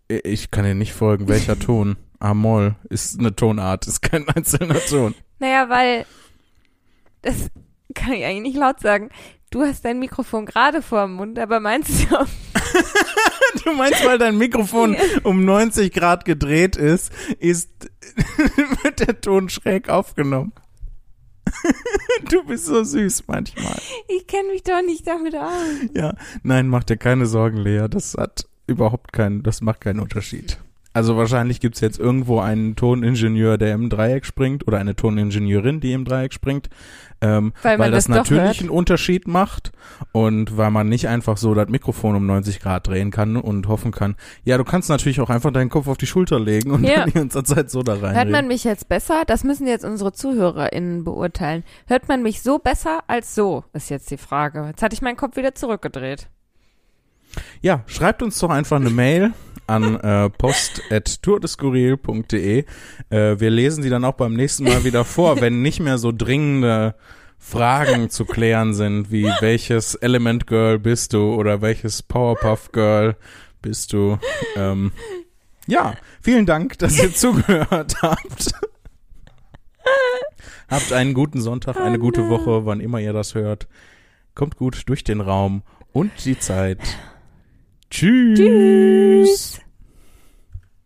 Ich kann dir nicht folgen, welcher Ton. A-Moll ist eine Tonart, ist kein einzelner Ton. Naja, weil, das kann ich eigentlich nicht laut sagen, du hast dein Mikrofon gerade vor dem Mund, aber meins ist ja Du meinst, weil dein Mikrofon um 90 Grad gedreht ist, ist wird der Ton schräg aufgenommen. Du bist so süß manchmal. Ich kenne mich doch nicht damit aus. Ja, nein, mach dir keine Sorgen, Lea. Das hat überhaupt keinen, das macht keinen Unterschied. Also wahrscheinlich gibt's jetzt irgendwo einen Toningenieur, der im Dreieck springt oder eine Toningenieurin, die im Dreieck springt, ähm, Weil weil, man das, natürlich einen Unterschied macht und weil man nicht einfach so das Mikrofon um 90 Grad drehen kann und hoffen kann. Ja, du kannst natürlich auch einfach deinen Kopf auf die Schulter legen und Ja. dann die ganze Zeit so da rein. Hört man mich jetzt besser? Das müssen jetzt unsere ZuhörerInnen beurteilen. Hört man mich so besser als so, ist jetzt die Frage. Jetzt hatte ich meinen Kopf wieder zurückgedreht. Ja, schreibt uns doch einfach eine Mail an äh, post.tourdeskurril.de. Äh, wir lesen sie dann auch beim nächsten Mal wieder vor, wenn nicht mehr so dringende Fragen zu klären sind, wie welches Element Girl bist du oder welches Powerpuff Girl bist du. Ähm, ja, vielen Dank, dass ihr zugehört habt. Habt einen guten Sonntag, eine gute Woche, wann immer ihr das hört. Kommt gut durch den Raum und die Zeit. Tschüss. Tschüss.